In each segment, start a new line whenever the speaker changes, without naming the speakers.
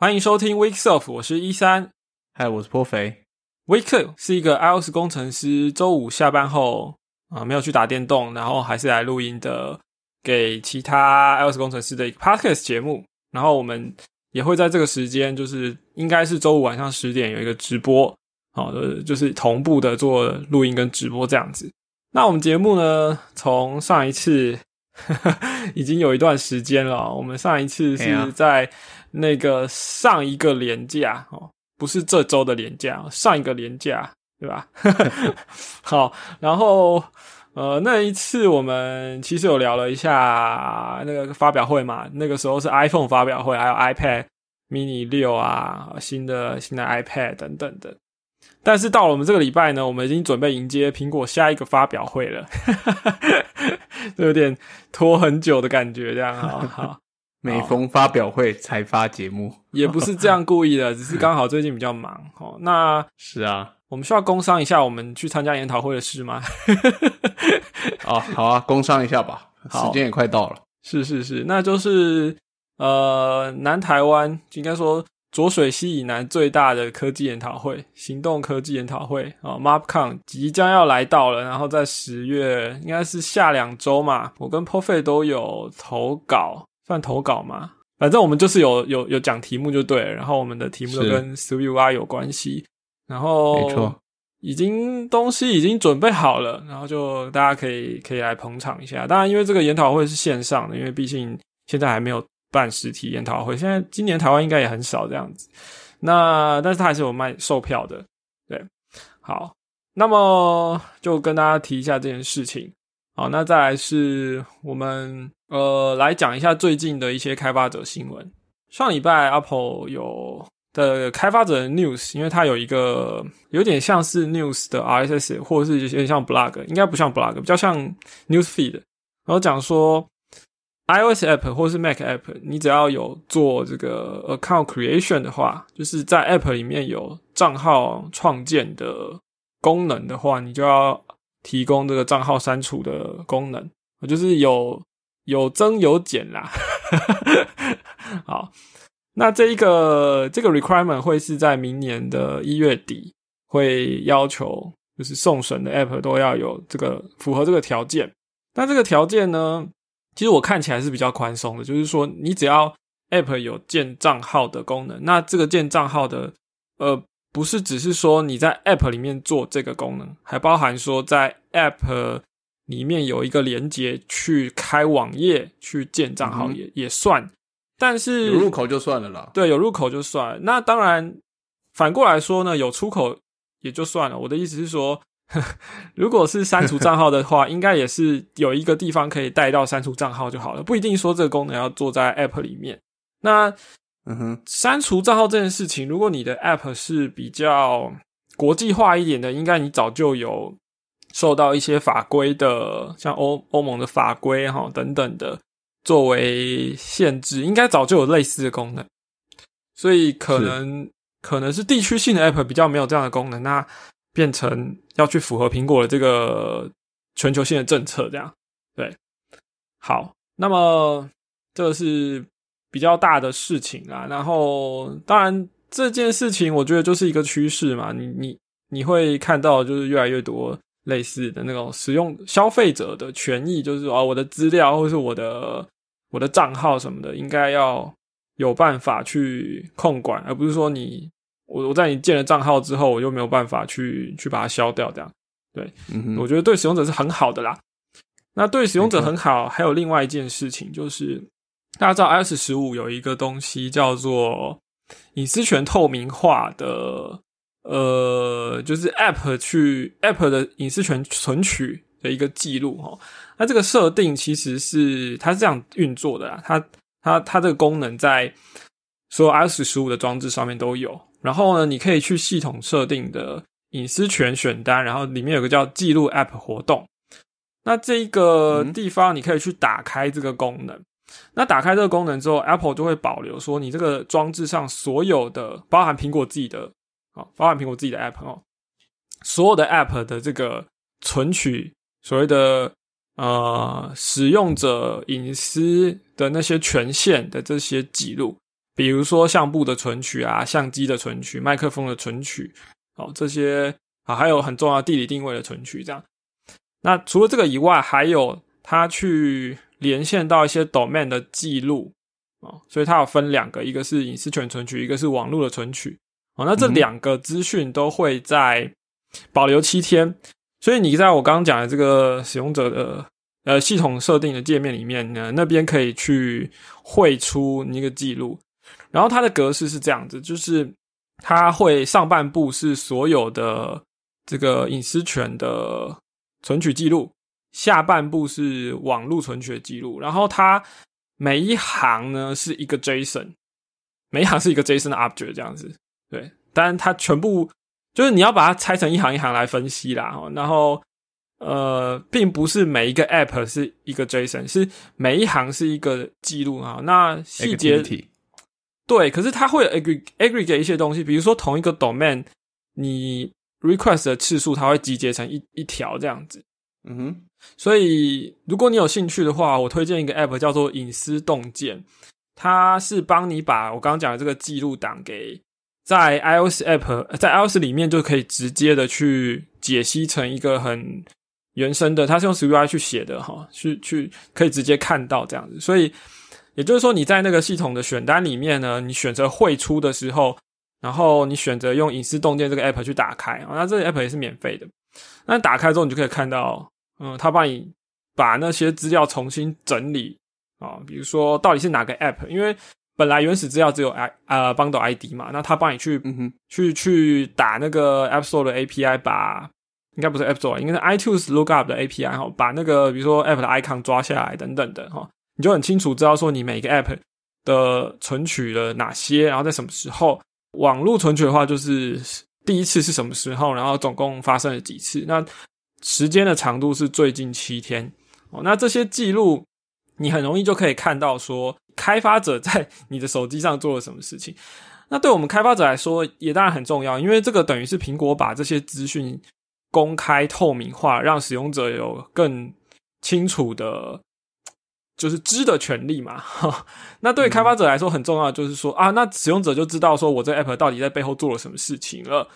欢迎收听 Weekself，我是一三。
嗨，我是颇肥。
Wake Up 是一个 iOS 工程师，周五下班后啊，没有去打电动，然后还是来录音的，给其他 iOS 工程师的一个 podcast 节目。然后我们也会在这个时间，就是应该是周五晚上十点有一个直播，好的，就是同步的做录音跟直播这样子。那我们节目呢，从上一次 已经有一段时间了。我们上一次是在那个上一个年假哦，不是这周的年假，上一个年假，对吧？好，然后呃，那一次我们其实有聊了一下那个发表会嘛，那个时候是 iPhone 发表会，还有 iPad mini 六啊，新的新的 iPad 等等的。但是到了我们这个礼拜呢，我们已经准备迎接苹果下一个发表会了，有点拖很久的感觉，这样好。好，
每逢发表会才发节目，
也不是这样故意的，只是刚好最近比较忙。哦，那
是啊，
我们需要工商一下我们去参加研讨会的事吗？
哦，好啊，工商一下吧，时间也快到了。
是是是，那就是呃，南台湾应该说。浊水溪以南最大的科技研讨会——行动科技研讨会啊，MapCon 即将要来到了。然后在十月，应该是下两周嘛。我跟 p o f e 都有投稿，算投稿嘛？反正我们就是有有有讲题目就对。了。然后我们的题目都跟 SwiftUI 有关系。然后
没错，
已经东西已经准备好了，然后就大家可以可以来捧场一下。当然，因为这个研讨会是线上的，因为毕竟现在还没有。办实体研讨会，现在今年台湾应该也很少这样子。那但是他还是有卖售票的，对。好，那么就跟大家提一下这件事情。好，那再来是我们呃来讲一下最近的一些开发者新闻。上礼拜 Apple 有的开发者 news，因为它有一个有点像是 news 的 RSS，或者是有点像 blog，应该不像 blog，比较像 news feed。然后讲说。iOS app 或是 Mac app，你只要有做这个 account creation 的话，就是在 app 里面有账号创建的功能的话，你就要提供这个账号删除的功能。就是有有增有减啦。好，那这一个这个 requirement 会是在明年的一月底会要求，就是送审的 app 都要有这个符合这个条件。那这个条件呢？其实我看起来是比较宽松的，就是说你只要 App 有建账号的功能，那这个建账号的，呃，不是只是说你在 App 里面做这个功能，还包含说在 App 里面有一个连接去开网页去建账号也也算，但是
有入口就算了啦。
对，有入口就算。那当然反过来说呢，有出口也就算了。我的意思是说。如果是删除账号的话，应该也是有一个地方可以带到删除账号就好了，不一定说这个功能要做在 App 里面。那，嗯哼，删除账号这件事情，如果你的 App 是比较国际化一点的，应该你早就有受到一些法规的，像欧欧盟的法规哈等等的作为限制，应该早就有类似的功能。所以可能可能是地区性的 App 比较没有这样的功能，那。变成要去符合苹果的这个全球性的政策，这样对。好，那么这个是比较大的事情啊。然后，当然这件事情，我觉得就是一个趋势嘛。你你你会看到，就是越来越多类似的那种使用消费者的权益，就是说，我的资料或是我的我的账号什么的，应该要有办法去控管，而不是说你。我我在你建了账号之后，我就没有办法去去把它消掉，这样对，我觉得对使用者是很好的啦。那对使用者很好，还有另外一件事情就是，大家知道 iOS 十五有一个东西叫做隐私权透明化的，呃，就是 App 去 App 的隐私权存取的一个记录哈。那这个设定其实是它是这样运作的啦，它它它这个功能在所有 iOS 十五的装置上面都有。然后呢，你可以去系统设定的隐私权选单，然后里面有个叫记录 App 活动。那这一个地方你可以去打开这个功能。那打开这个功能之后，Apple 就会保留说你这个装置上所有的，包含苹果自己的，啊，包含苹果自己的 App 哦，所有的 App 的这个存取所谓的呃使用者隐私的那些权限的这些记录。比如说相簿的存取啊、相机的存取、麦克风的存取，哦，这些啊，还有很重要地理定位的存取，这样。那除了这个以外，还有它去连线到一些 domain 的记录哦，所以它有分两个，一个是隐私权存取，一个是网络的存取。哦，那这两个资讯都会在保留七天，所以你在我刚刚讲的这个使用者的呃系统设定的界面里面呢，那边可以去汇出那个记录。然后它的格式是这样子，就是它会上半部是所有的这个隐私权的存取记录，下半部是网络存取的记录。然后它每一行呢是一个 JSON，每一行是一个 JSON 的 object 这样子。对，但它全部就是你要把它拆成一行一行来分析啦。然后呃，并不是每一个 App 是一个 JSON，是每一行是一个记录啊。那细节。对，可是它会 aggregate 一些东西，比如说同一个 domain，你 request 的次数，它会集结成一一条这样子。嗯哼，所以如果你有兴趣的话，我推荐一个 app 叫做隐私洞见，它是帮你把我刚刚讲的这个记录档给在 iOS app 在 iOS 里面就可以直接的去解析成一个很原生的，它是用 SwiFi 去写的哈，去去可以直接看到这样子，所以。也就是说，你在那个系统的选单里面呢，你选择汇出的时候，然后你选择用隐私洞见这个 app 去打开啊，那这个 app 也是免费的。那打开之后，你就可以看到，嗯，他帮你把那些资料重新整理啊，比如说到底是哪个 app，因为本来原始资料只有 i 呃 bundle ID 嘛，那他帮你去嗯哼去去打那个 App Store 的 API，把应该不是 App Store，应该是 iTunes Lookup 的 API 哈，把那个比如说 app 的 icon 抓下来等等的哈。你就很清楚知道说你每个 app 的存取了哪些，然后在什么时候网络存取的话，就是第一次是什么时候，然后总共发生了几次，那时间的长度是最近七天哦。那这些记录你很容易就可以看到说开发者在你的手机上做了什么事情。那对我们开发者来说也当然很重要，因为这个等于是苹果把这些资讯公开透明化，让使用者有更清楚的。就是知的权利嘛，那对开发者来说很重要，就是说啊，那使用者就知道说我这 app 到底在背后做了什么事情了。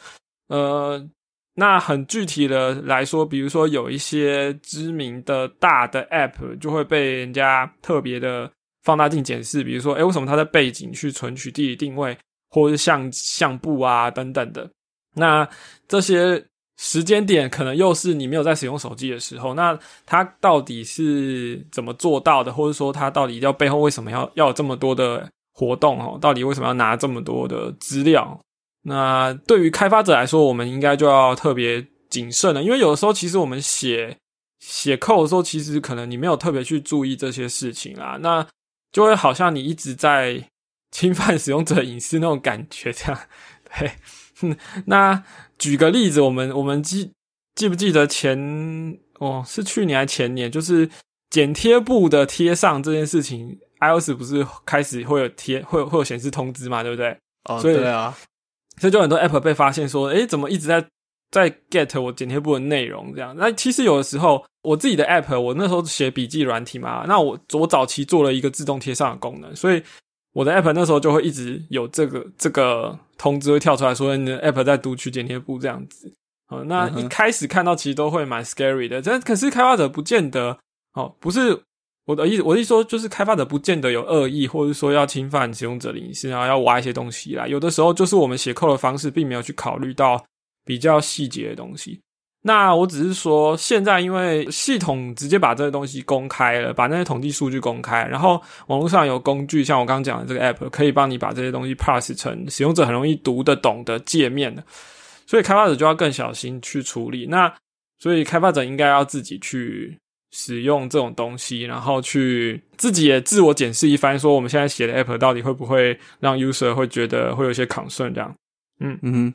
呃，那很具体的来说，比如说有一些知名的大的 app 就会被人家特别的放大镜检视，比如说，哎，为什么它在背景去存取地理定位，或是相相簿啊等等的，那这些。时间点可能又是你没有在使用手机的时候，那他到底是怎么做到的？或者说他到底要背后为什么要要有这么多的活动？哦，到底为什么要拿这么多的资料？那对于开发者来说，我们应该就要特别谨慎了，因为有的时候其实我们写写 code 的时候，其实可能你没有特别去注意这些事情啊，那就会好像你一直在侵犯使用者隐私那种感觉，这样对。那举个例子，我们我们记记不记得前哦是去年还前年，就是剪贴布的贴上这件事情，iOS 不是开始会有贴会有会有显示通知嘛，对不对？
哦，对啊，
所以就很多 App 被发现说，诶，怎么一直在在 get 我剪贴布的内容这样？那其实有的时候我自己的 App，我那时候写笔记软体嘛，那我我早期做了一个自动贴上的功能，所以。我的 app 那时候就会一直有这个这个通知会跳出来说你的 app 在读取剪贴簿这样子，哦，那一开始看到其实都会蛮 scary 的，但可是开发者不见得哦，不是我的意思，我的意思说就是开发者不见得有恶意，或者说要侵犯使用者隐私，然后要挖一些东西来，有的时候就是我们写扣的方式并没有去考虑到比较细节的东西。那我只是说，现在因为系统直接把这些东西公开了，把那些统计数据公开，然后网络上有工具，像我刚刚讲的这个 app，可以帮你把这些东西 pass 成使用者很容易读得懂的界面的，所以开发者就要更小心去处理。那所以开发者应该要自己去使用这种东西，然后去自己也自我检视一番，说我们现在写的 app 到底会不会让 user 会觉得会有些 concern 这样。嗯嗯，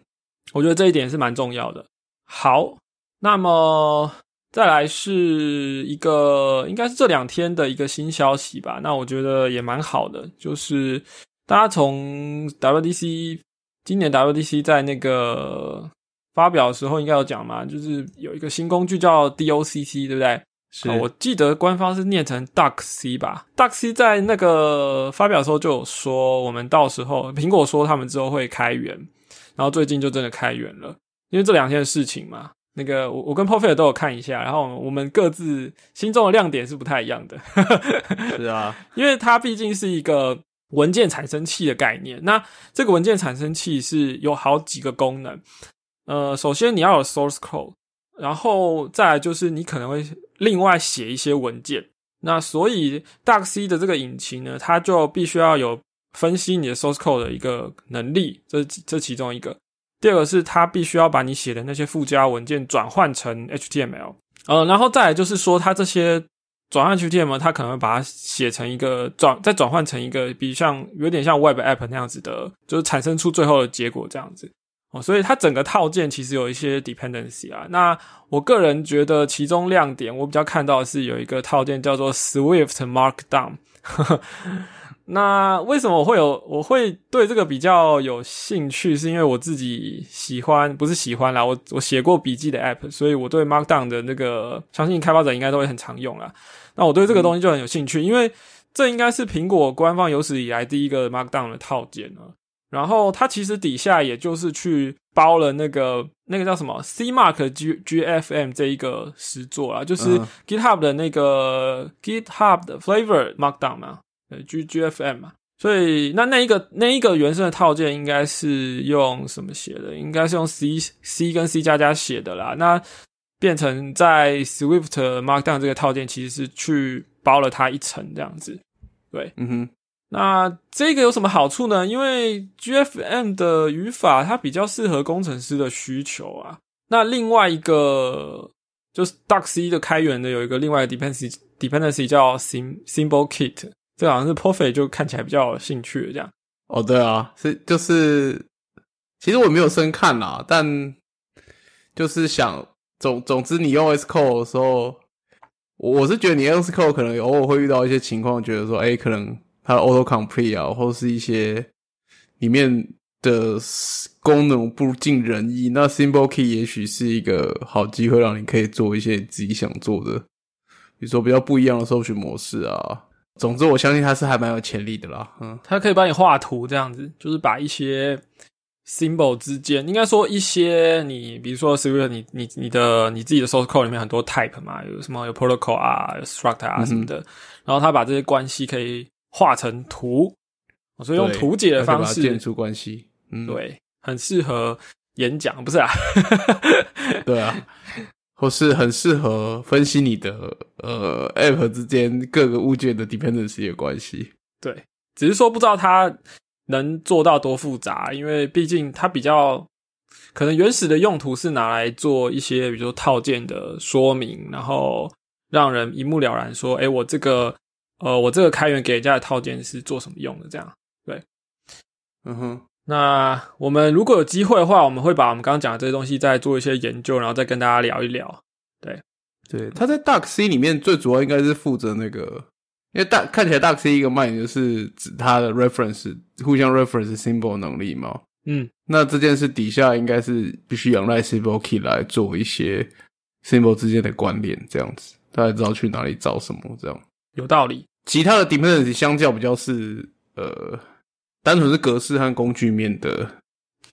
我觉得这一点是蛮重要的。好。那么再来是一个，应该是这两天的一个新消息吧。那我觉得也蛮好的，就是大家从 WDC 今年 WDC 在那个发表的时候应该有讲嘛，就是有一个新工具叫 DOCC，对不对？
是
我记得官方是念成 Duck C 吧？Duck C 在那个发表的时候就有说，我们到时候苹果说他们之后会开源，然后最近就真的开源了。因为这两天的事情嘛，那个我我跟 p o f i r 都有看一下，然后我们各自心中的亮点是不太一样的。
是啊，
因为它毕竟是一个文件产生器的概念，那这个文件产生器是有好几个功能。呃，首先你要有 source code，然后再来就是你可能会另外写一些文件。那所以 Duck C 的这个引擎呢，它就必须要有分析你的 source code 的一个能力，这这其中一个。第二个是它必须要把你写的那些附加文件转换成 HTML，呃，然后再来就是说它这些转换 HTML，它可能会把它写成一个转，再转换成一个比如像有点像 Web App 那样子的，就是产生出最后的结果这样子哦。所以它整个套件其实有一些 dependency 啊。那我个人觉得其中亮点我比较看到的是有一个套件叫做 Swift Markdown。那为什么我会有我会对这个比较有兴趣？是因为我自己喜欢，不是喜欢啦，我我写过笔记的 app，所以我对 Markdown 的那个，相信开发者应该都会很常用啦。那我对这个东西就很有兴趣，因为这应该是苹果官方有史以来第一个 Markdown 的套件了。然后它其实底下也就是去包了那个那个叫什么 C Mark G G F M 这一个实作啦，就是 GitHub 的那个 GitHub 的 Flavor Markdown 嘛。呃，G G F M 嘛，所以那那一个那一个原生的套件应该是用什么写的？应该是用 C C 跟 C 加加写的啦。那变成在 Swift Markdown 这个套件其实是去包了它一层这样子。对，
嗯哼。
那这个有什么好处呢？因为 G F M 的语法它比较适合工程师的需求啊。那另外一个就是 Duck C 的开源的有一个另外 dependency dependency 叫 Sim Symbol Kit。这好像是 Perfect 就看起来比较有兴趣这样。
哦，对啊，是就是，其实我没有深看啦，但就是想总总之，你用 SQL 的时候，我是觉得你用 SQL 可能偶尔会遇到一些情况，觉得说，哎，可能它的 Auto Complete 啊，或是一些里面的功能不尽人意。那 Symbol Key 也许是一个好机会，让你可以做一些自己想做的，比如说比较不一样的搜寻模式啊。总之，我相信他是还蛮有潜力的啦。嗯，
他可以帮你画图，这样子就是把一些 symbol 之间，应该说一些你，比如说 Swift，你你你的你自己的 source code 里面很多 type 嘛，有什么有 protocol 啊，有 struct 啊什么的，然后他把这些关系可以画成图，所以用图解的方式
建出关系。嗯，
对，很适合演讲，不是啊？
对啊。或是很适合分析你的呃 App 之间各个物件的 dependency 的关系。
对，只是说不知道它能做到多复杂，因为毕竟它比较可能原始的用途是拿来做一些，比如说套件的说明，然后让人一目了然说，哎，我这个呃，我这个开源给人家的套件是做什么用的？这样，对，
嗯哼。
那我们如果有机会的话，我们会把我们刚刚讲的这些东西再做一些研究，然后再跟大家聊一聊。对，
对，他在 Duck C 里面最主要应该是负责那个，因为大看起来 Duck C 一个卖点就是指它的 reference 互相 reference symbol 能力嘛。
嗯，
那这件事底下应该是必须仰赖 symbol key 来做一些 symbol 之间的关联，这样子大家知道去哪里找什么，这样
有道理。
其他的 dependency 相较比较是呃。单纯是格式和工具面的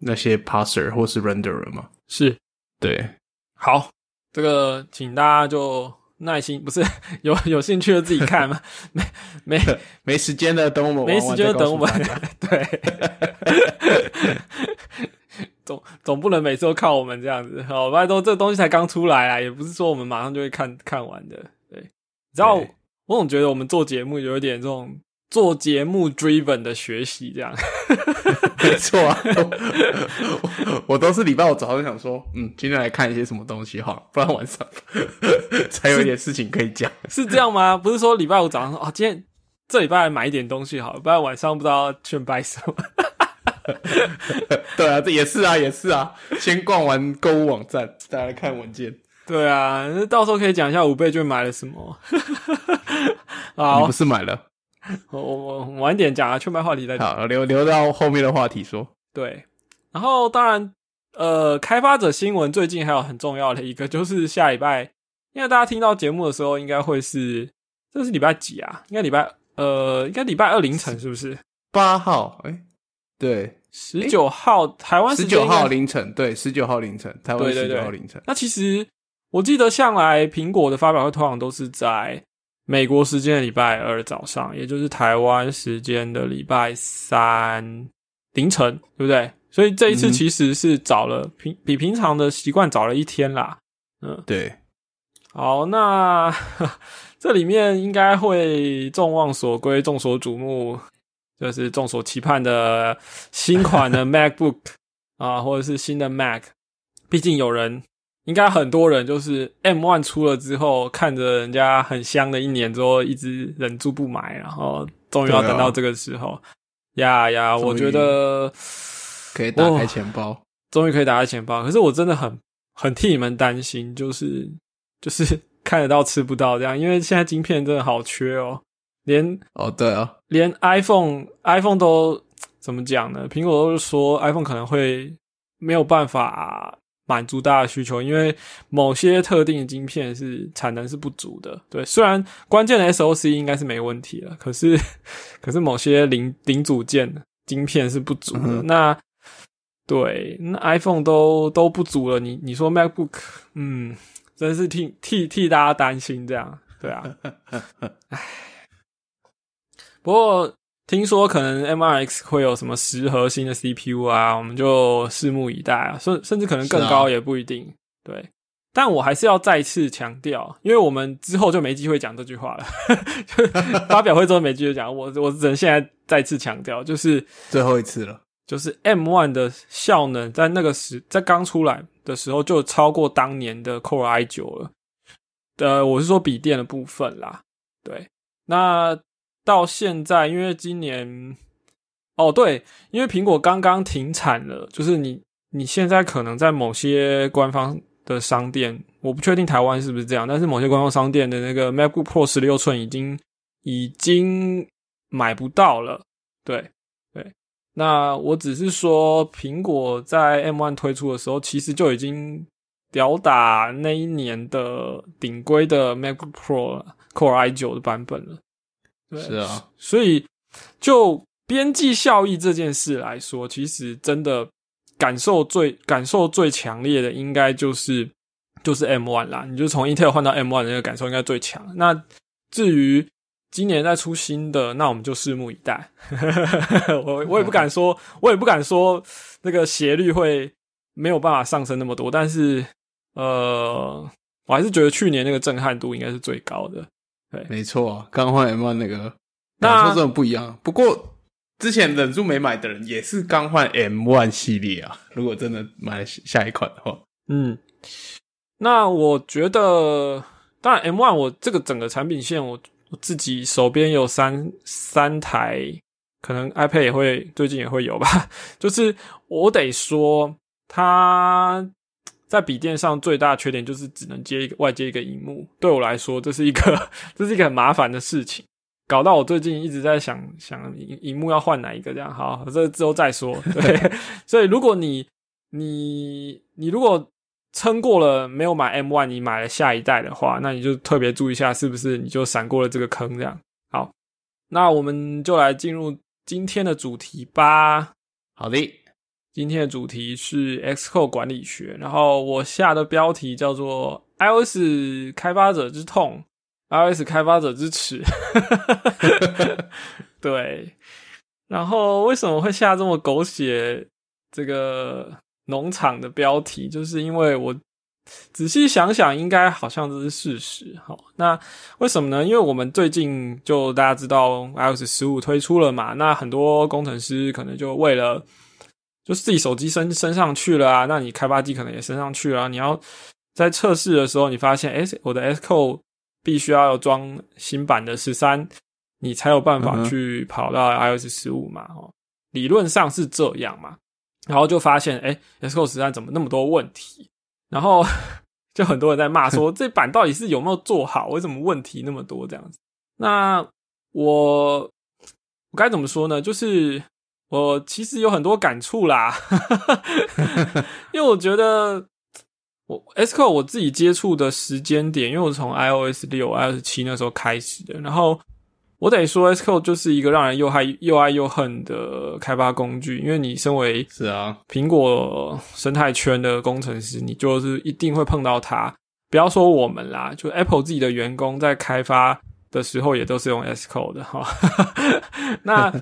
那些 parser 或是 renderer 吗？
是，
对。
好，这个请大家就耐心，不是 有有兴趣的自己看嘛？没没
没时间的，等我们
没时间等我们。对，总总不能每次都靠我们这样子。好，拜托，这个东西才刚出来啊，也不是说我们马上就会看看完的。对，你知道，我总觉得我们做节目有一点这种。做节目 driven 的学习，这样
没错啊。我都是礼拜五早上想说，嗯，今天来看一些什么东西哈，不然晚上 才有一点事情可以讲。
是这样吗？不是说礼拜五早上说，哦，今天这礼拜来买一点东西好，不然晚上不知道去买什么。
对啊，这也是啊，也是啊。先逛完购物网站，再来看文件。
对啊，那到时候可以讲一下五倍券买了什么。
啊，不是买了。
我我晚点讲啊，去卖话题再讲。
好，留留到后面的话题说。
对，然后当然，呃，开发者新闻最近还有很重要的一个，就是下礼拜因为大家听到节目的时候，应该会是这是礼拜几啊？应该礼拜呃，应该礼拜二凌晨是不是？
八号，哎，对，
十九号台湾
十九号凌晨，对，十九号凌晨，台湾十九号凌晨。
那其实我记得向来苹果的发表会通常都是在美国时间的礼拜二早上，也就是台湾时间的礼拜三凌晨，对不对？所以这一次其实是早了平比平常的习惯早了一天啦。嗯，
对。
好，那 这里面应该会众望所归、众所瞩目，就是众所期盼的新款的 MacBook 啊，或者是新的 Mac。毕竟有人，应该很多人就是 M One 出了之后，看着人家很香的一年之后，一直忍住不买，然后终于要等到这个时候。呀呀，我觉得
可以打开钱包，
终于可以打开钱包。可是我真的很很替你们担心，就是。就是 看得到吃不到这样，因为现在晶片真的好缺哦，连
哦对啊，
连 iPhone iPhone 都怎么讲呢？苹果都是说 iPhone 可能会没有办法满足大家的需求，因为某些特定的晶片是产能是不足的。对，虽然关键的 SOC 应该是没问题了，可是 可是某些零零组件晶片是不足的。那对，那 iPhone 都都不足了，你你说 MacBook，嗯。真是替替替大家担心，这样对啊。唉，不过听说可能 M R X 会有什么十核心的 C P U 啊，我们就拭目以待啊。甚甚至可能更高也不一定。对，但我还是要再次强调，因为我们之后就没机会讲这句话了。发表会之后没机会讲，我我只能现在再次强调，就是
最后一次了。
就是 M One 的效能在那个时在刚出来的时候就超过当年的 Core i 九了。呃，我是说笔电的部分啦。对，那到现在，因为今年，哦对，因为苹果刚刚停产了，就是你你现在可能在某些官方的商店，我不确定台湾是不是这样，但是某些官方商店的那个 MacBook Pro 十六寸已经已经买不到了。对对。那我只是说，苹果在 M1 推出的时候，其实就已经吊打那一年的顶规的 MacBook Pro Core i9 的版本了。对，
是啊，
所以就边际效益这件事来说，其实真的感受最感受最强烈的，应该就是就是 M One 啦。你就从 Intel 换到 M One 的那个感受应该最强。那至于，今年再出新的，那我们就拭目以待。我我也不敢说，我也不敢说那个斜率会没有办法上升那么多。但是，呃，我还是觉得去年那个震撼度应该是最高的。对，
没错，刚换 M1 那个感受真的不一样。不过之前忍住没买的人也是刚换 M one 系列啊。如果真的买下一款的话，
嗯，那我觉得，当然 M one 我这个整个产品线我。我自己手边有三三台，可能 iPad 也会最近也会有吧。就是我得说，它在笔电上最大的缺点就是只能接一个外接一个荧幕。对我来说，这是一个这是一个很麻烦的事情，搞到我最近一直在想想荧荧幕要换哪一个这样。好，这之后再说。对，所以如果你你你如果。撑过了没有买 M one，你买了下一代的话，那你就特别注意一下，是不是你就闪过了这个坑？这样好，那我们就来进入今天的主题吧。
好的，
今天的主题是 Xcode 管理学，然后我下的标题叫做 iOS 开发者之痛，iOS 开发者之耻。对，然后为什么会下这么狗血？这个。农场的标题，就是因为我仔细想想，应该好像这是事实。好，那为什么呢？因为我们最近就大家知道 iOS 十五推出了嘛，那很多工程师可能就为了就是自己手机升升上去了啊，那你开发机可能也升上去了，你要在测试的时候，你发现，哎，我的 S Code 必须要装新版的十三，你才有办法去跑到 iOS 十五嘛？哦，理论上是这样嘛。然后就发现，哎，Xcode 十三怎么那么多问题？然后 就很多人在骂说，这版到底是有没有做好？为什么问题那么多？这样子？那我我该怎么说呢？就是我其实有很多感触啦，因为我觉得我 S Code 我自己接触的时间点，因为我从 iOS 六、iOS 七那时候开始的，然后我得说 S Code 就是一个让人又爱又爱又恨的开发工具，因为你身为
是啊
苹果生态圈的工程师，你就是一定会碰到它。不要说我们啦，就 Apple 自己的员工在开发的时候也都是用 S Code 的哈。那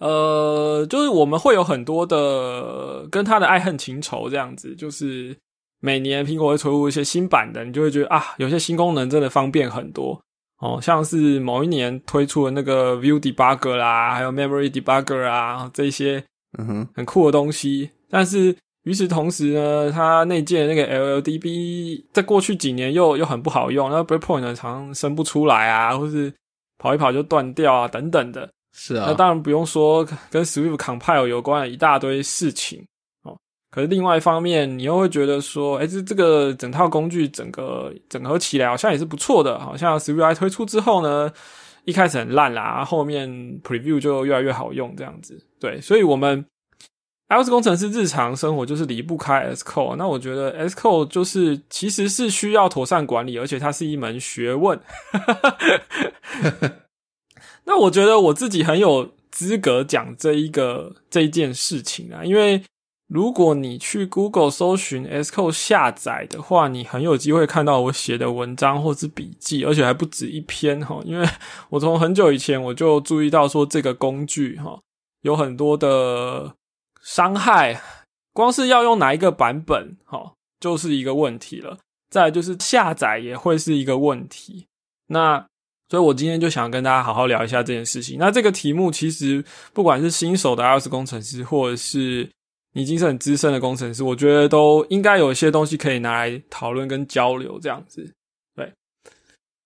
呃，就是我们会有很多的跟他的爱恨情仇这样子，就是每年苹果会推出一些新版的，你就会觉得啊，有些新功能真的方便很多哦，像是某一年推出的那个 View Debugger 啦，还有 Memory Debugger 啊，这些
嗯哼，
很酷的东西。但是与此同时呢，它内建的那个 LLDB 在过去几年又又很不好用，那 Breakpoint 常生不出来啊，或是跑一跑就断掉啊，等等的。
是啊，
那当然不用说跟 Swift Compile 有关的一大堆事情哦。可是另外一方面，你又会觉得说，哎，这这个整套工具整个整合起来好像也是不错的。好像 Swift 推出之后呢，一开始很烂啦，后面 Preview 就越来越好用这样子。对，所以我们 iOS 工程师日常生活就是离不开 SCO。那我觉得 SCO 就是其实是需要妥善管理，而且它是一门学问。那我觉得我自己很有资格讲这一个这一件事情啊，因为如果你去 Google 搜寻 S Code 下载的话，你很有机会看到我写的文章或是笔记，而且还不止一篇哈。因为我从很久以前我就注意到说这个工具哈有很多的伤害，光是要用哪一个版本哈就是一个问题了。再就是下载也会是一个问题。那所以我今天就想跟大家好好聊一下这件事情。那这个题目其实不管是新手的 iOS 工程师，或者是你已经是很资深的工程师，我觉得都应该有一些东西可以拿来讨论跟交流这样子。对，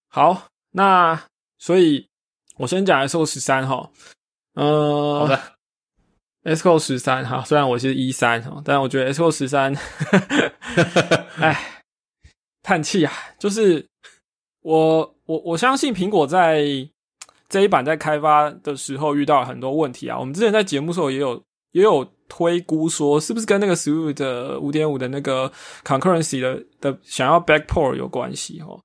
好，那所以我先讲 S O 十三哈，呃，
好的
，S O 十三哈，虽然我是一三哈，但我觉得 S O 十三，哎，叹气啊，就是我。我我相信苹果在这一版在开发的时候遇到了很多问题啊。我们之前在节目时候也有也有推估说，是不是跟那个 Swift 五点五的那个 concurrency 的的想要 backport 有关系？哦，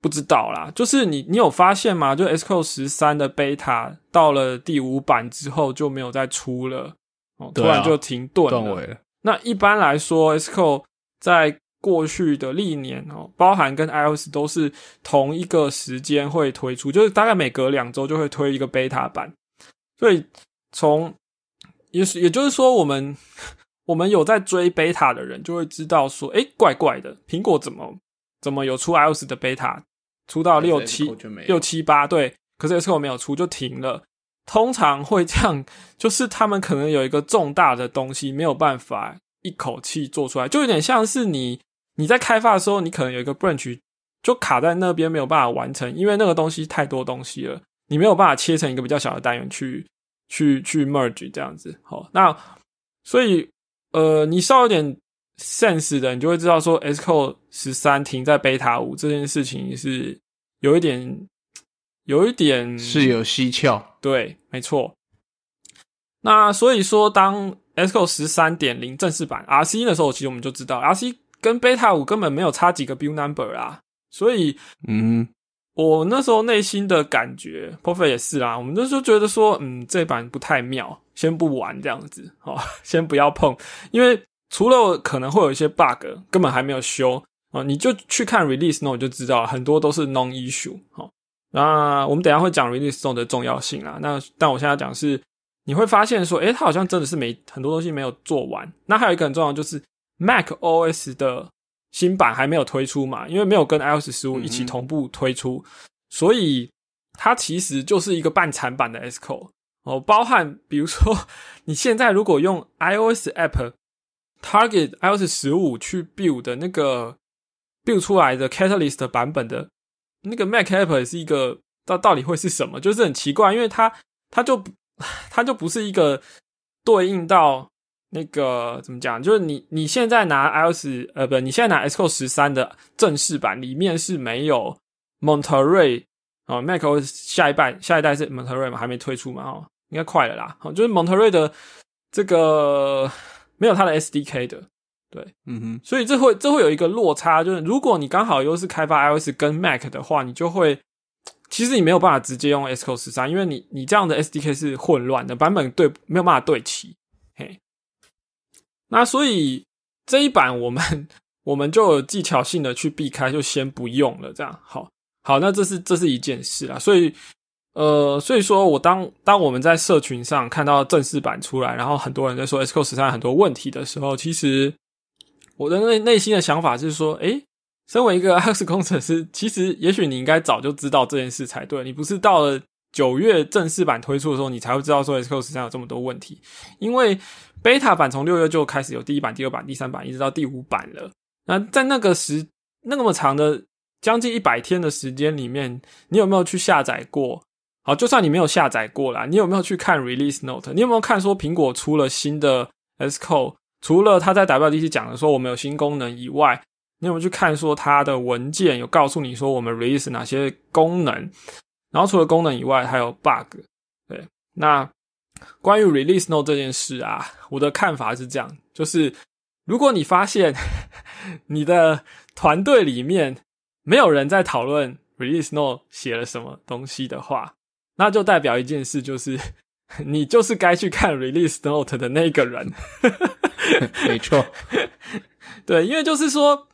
不知道啦。就是你你有发现吗？就 Xcode 十三的 beta 到了第五版之后就没有再出了，哦，突然就停顿
了。
那一般来说，Xcode 在过去的历年哦，包含跟 iOS 都是同一个时间会推出，就是大概每隔两周就会推一个 beta 版。所以从也是也就是说，我们我们有在追 beta 的人就会知道说，哎，怪怪的，苹果怎么怎么有出 iOS 的 beta，出到六七六七八对，可是 S 我没有出就停了。通常会这样，就是他们可能有一个重大的东西没有办法一口气做出来，就有点像是你。你在开发的时候，你可能有一个 branch 就卡在那边没有办法完成，因为那个东西太多东西了，你没有办法切成一个比较小的单元去去去 merge 这样子。好，那所以呃，你稍微有点 sense 的，你就会知道说 S Code 十三停在 beta 五这件事情是有一点有一点
是有蹊跷。
对，没错。那所以说，当 S Code 十三点零正式版 RC 的时候，其实我们就知道 RC。跟 Beta 五根本没有差几个 Build Number 啊，所以，
嗯，
我那时候内心的感觉 p r o f e t 也是啦，我们那时候觉得说，嗯，这版不太妙，先不玩这样子，哦，先不要碰，因为除了可能会有一些 bug，根本还没有修啊，你就去看 Release Note 就知道，很多都是 Non Issue，好，那我们等下会讲 Release Note 的重要性啦，那但我现在讲是，你会发现说，诶，它好像真的是没很多东西没有做完，那还有一个很重要就是。Mac OS 的新版还没有推出嘛？因为没有跟 iOS 十五一起同步推出，所以它其实就是一个半残版的 S Code 哦。包含比如说，你现在如果用 iOS App Target iOS 十五去 build 的那个 build 出来的 Catalyst 版本的那个 Mac App 也是一个到到底会是什么？就是很奇怪，因为它它就 它就不是一个对应到。那个怎么讲？就是你你现在拿 iOS 呃不，你现在拿 Xcode 十三的正式版里面是没有 Monterey 哦，macOS 下一代下一代是 Monterey 嘛，还没推出嘛哦，应该快了啦。哦，就是 Monterey 的这个没有它的 SDK 的，对，
嗯哼，
所以这会这会有一个落差，就是如果你刚好又是开发 iOS 跟 Mac 的话，你就会其实你没有办法直接用 Xcode 十三，因为你你这样的 SDK 是混乱的，版本对没有办法对齐。嘿，那所以这一版我们 我们就有技巧性的去避开，就先不用了。这样好，好，那这是这是一件事啊。所以呃，所以说我当当我们在社群上看到正式版出来，然后很多人在说 Xcode 十三很多问题的时候，其实。我的内内心的想法是说，诶，身为一个 X 工程师，其实也许你应该早就知道这件事才对。你不是到了九月正式版推出的时候，你才会知道说 Xcode 上有这么多问题。因为 Beta 版从六月就开始有第一版、第二版、第三版，一直到第五版了。那在那个时那么长的将近一百天的时间里面，你有没有去下载过？好，就算你没有下载过啦，你有没有去看 Release Note？你有没有看说苹果出了新的 S code？除了他在 WDC 讲的说我们有新功能以外，你有没有去看说它的文件有告诉你说我们 release 哪些功能？然后除了功能以外，还有 bug。对，那关于 release note 这件事啊，我的看法是这样：就是如果你发现 你的团队里面没有人在讨论 release note 写了什么东西的话，那就代表一件事，就是 你就是该去看 release note 的那个人。
没错，
对，因为就是说，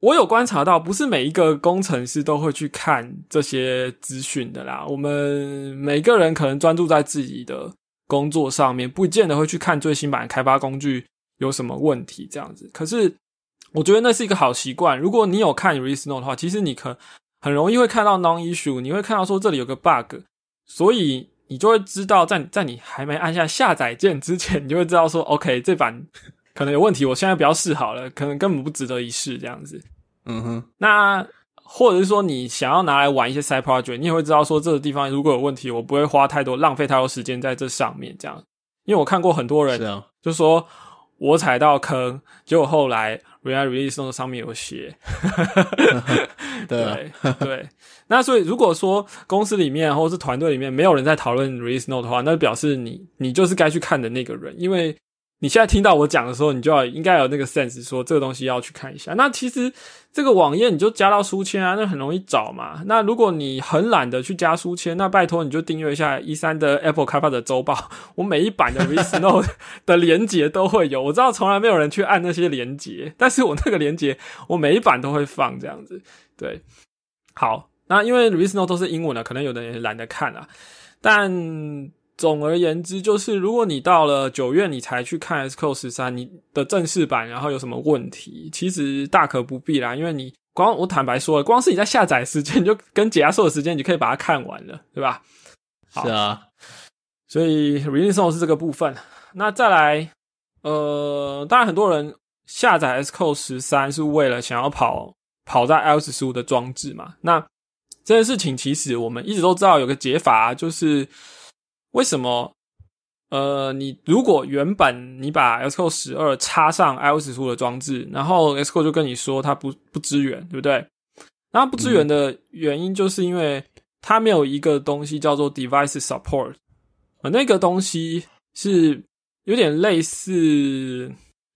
我有观察到，不是每一个工程师都会去看这些资讯的啦。我们每个人可能专注在自己的工作上面，不见得会去看最新版开发工具有什么问题这样子。可是，我觉得那是一个好习惯。如果你有看 release note 的话，其实你可很容易会看到 non issue，你会看到说这里有个 bug，所以。你就会知道，在在你还没按下下载键之前，你就会知道说，OK，这版可能有问题，我现在不要试好了，可能根本不值得一试这样子。
嗯哼，
那或者是说，你想要拿来玩一些 side project，你也会知道说，这个地方如果有问题，我不会花太多浪费太多时间在这上面这样。因为我看过很多人，就说我踩到坑，结果后来。Release Note 上面有写，
对
对。那所以如果说公司里面或者是团队里面没有人在讨论 Release Note 的话，那表示你你就是该去看的那个人，因为。你现在听到我讲的时候，你就要应该有那个 sense，说这个东西要去看一下。那其实这个网页你就加到书签啊，那很容易找嘛。那如果你很懒得去加书签，那拜托你就订阅一下一三的 Apple 开发者周报，我每一版的 Vis Note 的连接都会有。我知道从来没有人去按那些连接，但是我那个连接我每一版都会放这样子。对，好，那因为 Vis Note 都是英文的，可能有的人懒得看啊，但。总而言之，就是如果你到了九月你才去看 Xcode 十三你的正式版，然后有什么问题，其实大可不必啦，因为你光我坦白说了，光是你在下载时间就跟解压缩的时间，你就可以把它看完了，对吧？
是啊，
所以 Release 是这个部分。那再来，呃，当然很多人下载 Xcode 十三是为了想要跑跑在 iOS 十五的装置嘛？那这件事情其实我们一直都知道有个解法，就是。为什么？呃，你如果原本你把 Xcode 十二插上 iOS 十五的装置，然后 Xcode 就跟你说它不不支援，对不对？那不支援的原因就是因为它没有一个东西叫做 Device Support，呃，那个东西是有点类似，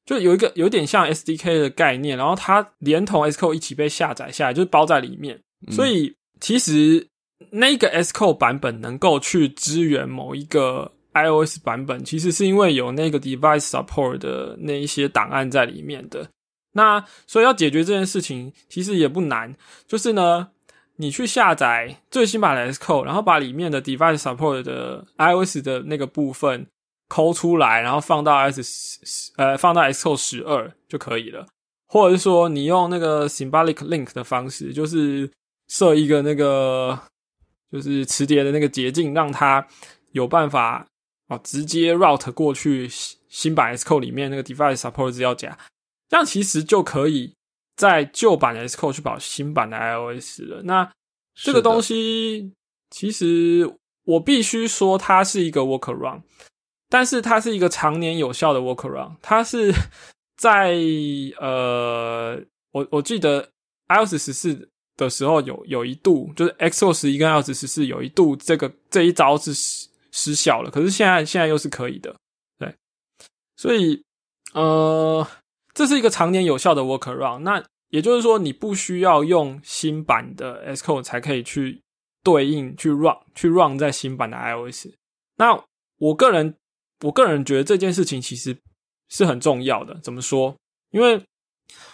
就有一个有点像 SDK 的概念，然后它连同 Xcode 一起被下载下来，就是包在里面，所以其实。那个 Xcode 版本能够去支援某一个 iOS 版本，其实是因为有那个 Device Support 的那一些档案在里面的。那所以要解决这件事情，其实也不难，就是呢，你去下载最新版的 Xcode，然后把里面的 Device Support 的 iOS 的那个部分抠出来，然后放到 S 呃放到 Xcode 十二就可以了。或者是说，你用那个 Symbolic Link 的方式，就是设一个那个。就是磁碟的那个捷径，让它有办法哦，直接 route 过去新版 S code 里面那个 device support 资料夹，这样其实就可以在旧版的 S code 去跑新版的 iOS 了。那这个东西其实我必须说，它是一个 workaround，但是它是一个常年有效的 workaround。它是 在呃，我我记得 iOS 十四。的时候有有一度就是 X O 十一跟 iOS 十四有一度这个这一招是失失效了，可是现在现在又是可以的，对，所以呃，这是一个常年有效的 workaround。那也就是说，你不需要用新版的 Xcode 才可以去对应去 run 去 run 在新版的 iOS。那我个人我个人觉得这件事情其实是很重要的。怎么说？因为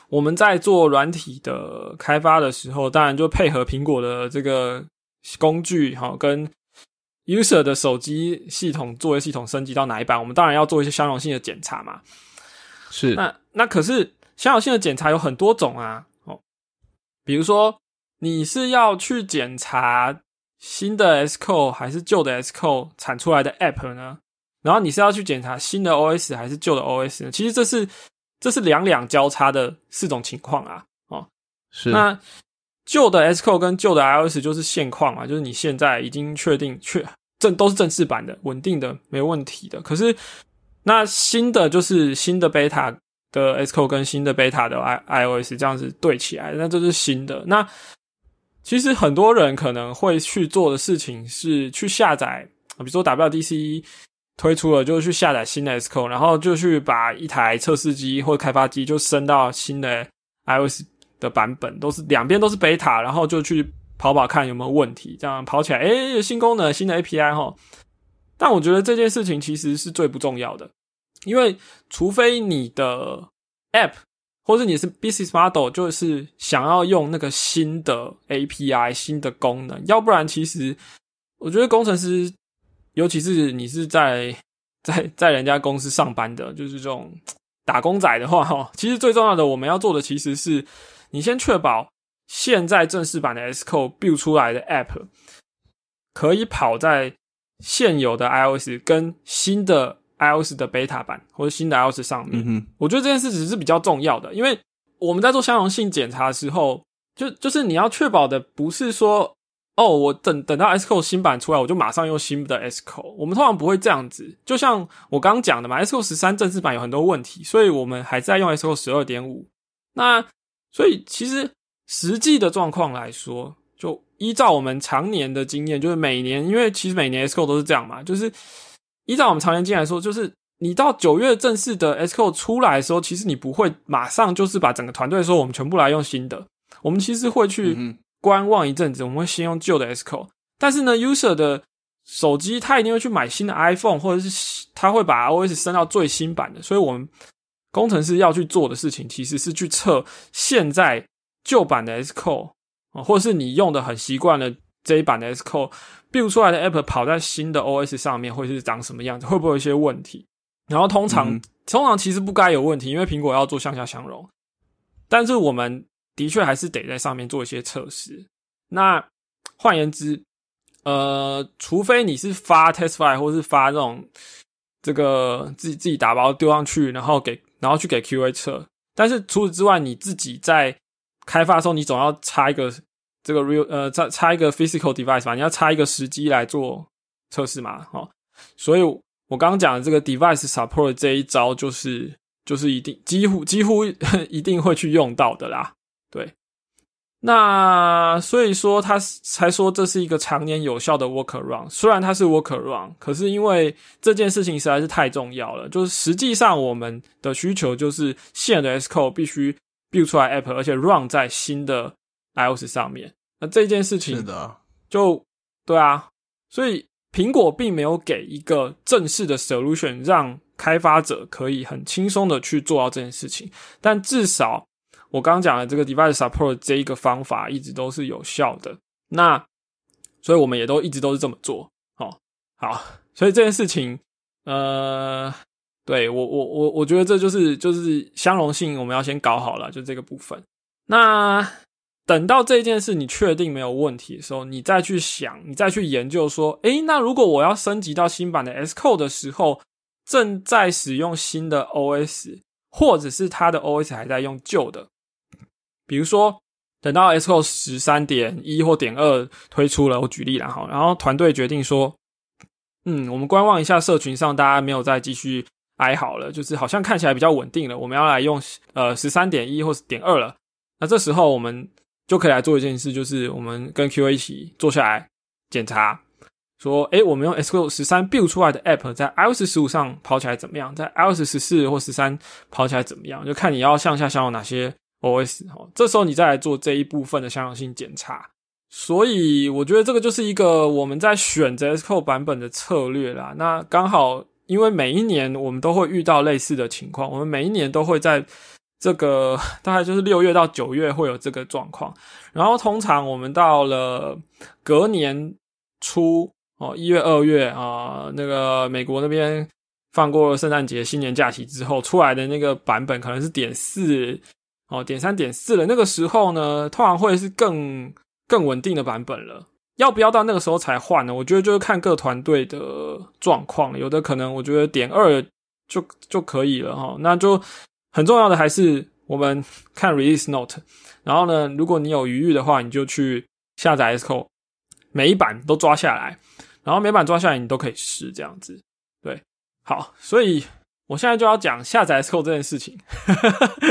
我们在做软体的开发的时候，当然就配合苹果的这个工具，哈，跟 user 的手机系统作业系统升级到哪一版，我们当然要做一些相容性的检查嘛。
是，
那那可是相容性的检查有很多种啊，哦，比如说你是要去检查新的 S Code 还是旧的 S Code 产出来的 App 呢？然后你是要去检查新的 OS 还是旧的 OS 呢？其实这是。这是两两交叉的四种情况啊，哦，
是
那旧的 S code 跟旧的 iOS 就是现况啊，就是你现在已经确定确正都是正式版的，稳定的没问题的。可是那新的就是新的 Beta 的 S code 跟新的 Beta 的 i iOS 这样子对起来，那这是新的。那其实很多人可能会去做的事情是去下载，比如说 WDC。推出了，就去下载新的 S code，然后就去把一台测试机或开发机就升到新的 iOS 的版本，都是两边都是 beta，然后就去跑跑看有没有问题，这样跑起来，诶，新功能、新的 API 哈。但我觉得这件事情其实是最不重要的，因为除非你的 App 或者你是 Business Model 就是想要用那个新的 API、新的功能，要不然其实我觉得工程师。尤其是你是在 在在人家公司上班的，就是这种打工仔的话，哈，其实最重要的我们要做的，其实是你先确保现在正式版的 S Code build 出来的 App 可以跑在现有的 iOS 跟新的 iOS 的 Beta 版或者新的 iOS 上面。嗯我觉得这件事只是比较重要的，因为我们在做相容性检查的时候，就就是你要确保的不是说。哦，我等等到 SCO 新版出来，我就马上用新的 SCO。我们通常不会这样子，就像我刚刚讲的嘛，S code 十三正式版有很多问题，所以我们还在用 S code 十二点五。那所以其实实际的状况来说，就依照我们常年的经验，就是每年，因为其实每年 SCO 都是这样嘛，就是依照我们常年经验来说，就是你到九月正式的 SCO 出来的时候，其实你不会马上就是把整个团队说我们全部来用新的，我们其实会去。观望一阵子，我们会先用旧的 S code 但是呢，user 的手机他一定会去买新的 iPhone，或者是他会把 OS 升到最新版的。所以，我们工程师要去做的事情，其实是去测现在旧版的 S code 啊，或者是你用的很习惯的这一版的 S code build 出来的 App 跑在新的 OS 上面会是长什么样子，会不会有一些问题？然后，通常通常其实不该有问题，因为苹果要做向下相容，但是我们。的确还是得在上面做一些测试。那换言之，呃，除非你是发 test file 或是发这种这个自己自己打包丢上去，然后给然后去给 QA 测。但是除此之外，你自己在开发的时候，你总要插一个这个 real 呃插插一个 physical device 吧？你要插一个时机来做测试嘛？哦，所以我刚刚讲的这个 device support 这一招，就是就是一定几乎几乎 一定会去用到的啦。对，那所以说他才说这是一个常年有效的 workaround。虽然它是 workaround，可是因为这件事情实在是太重要了，就是实际上我们的需求就是现有的 S code 必须 build 出来 app，而且 run 在新的 iOS 上面。那这件事情
是的，
就对啊，所以苹果并没有给一个正式的 solution 让开发者可以很轻松的去做到这件事情，但至少。我刚刚讲的这个 device support 这一个方法一直都是有效的，那所以我们也都一直都是这么做，哦，好，所以这件事情，呃，对我我我我觉得这就是就是相容性，我们要先搞好了，就这个部分。那等到这件事你确定没有问题的时候，你再去想，你再去研究说，诶，那如果我要升级到新版的 S code 的时候，正在使用新的 OS，或者是它的 OS 还在用旧的。比如说，等到 S Code 十三点一或点二推出了，我举例了哈，然后团队决定说，嗯，我们观望一下社群上大家没有再继续哀嚎了，就是好像看起来比较稳定了，我们要来用呃十三点一或是点二了。那这时候我们就可以来做一件事，就是我们跟 QA 一起坐下来检查，说，诶，我们用 S Code 十三 build 出来的 App 在 iOS 十五上跑起来怎么样？在 iOS 十四或十三跑起来怎么样？就看你要向下相容哪些 OS 哦。这时候你再来做这一部分的相容性检查。所以我觉得这个就是一个我们在选择 Xcode 版本的策略啦。那刚好，因为每一年我们都会遇到类似的情况，我们每一年都会在这个大概就是六月到九月会有这个状况。然后通常我们到了隔年初哦，一月、二月啊，那个美国那边放过圣诞节、新年假期之后出来的那个版本，可能是点四哦，点三、点四了。那个时候呢，通常会是更。更稳定的版本了，要不要到那个时候才换呢？我觉得就是看各团队的状况，有的可能我觉得点二就就可以了哈。那就很重要的还是我们 看 release note，然后呢，如果你有余裕的话，你就去下载 s c o d e 每一版都抓下来，然后每版抓下来你都可以试这样子。对，好，所以我现在就要讲下载 Xcode 这件事情，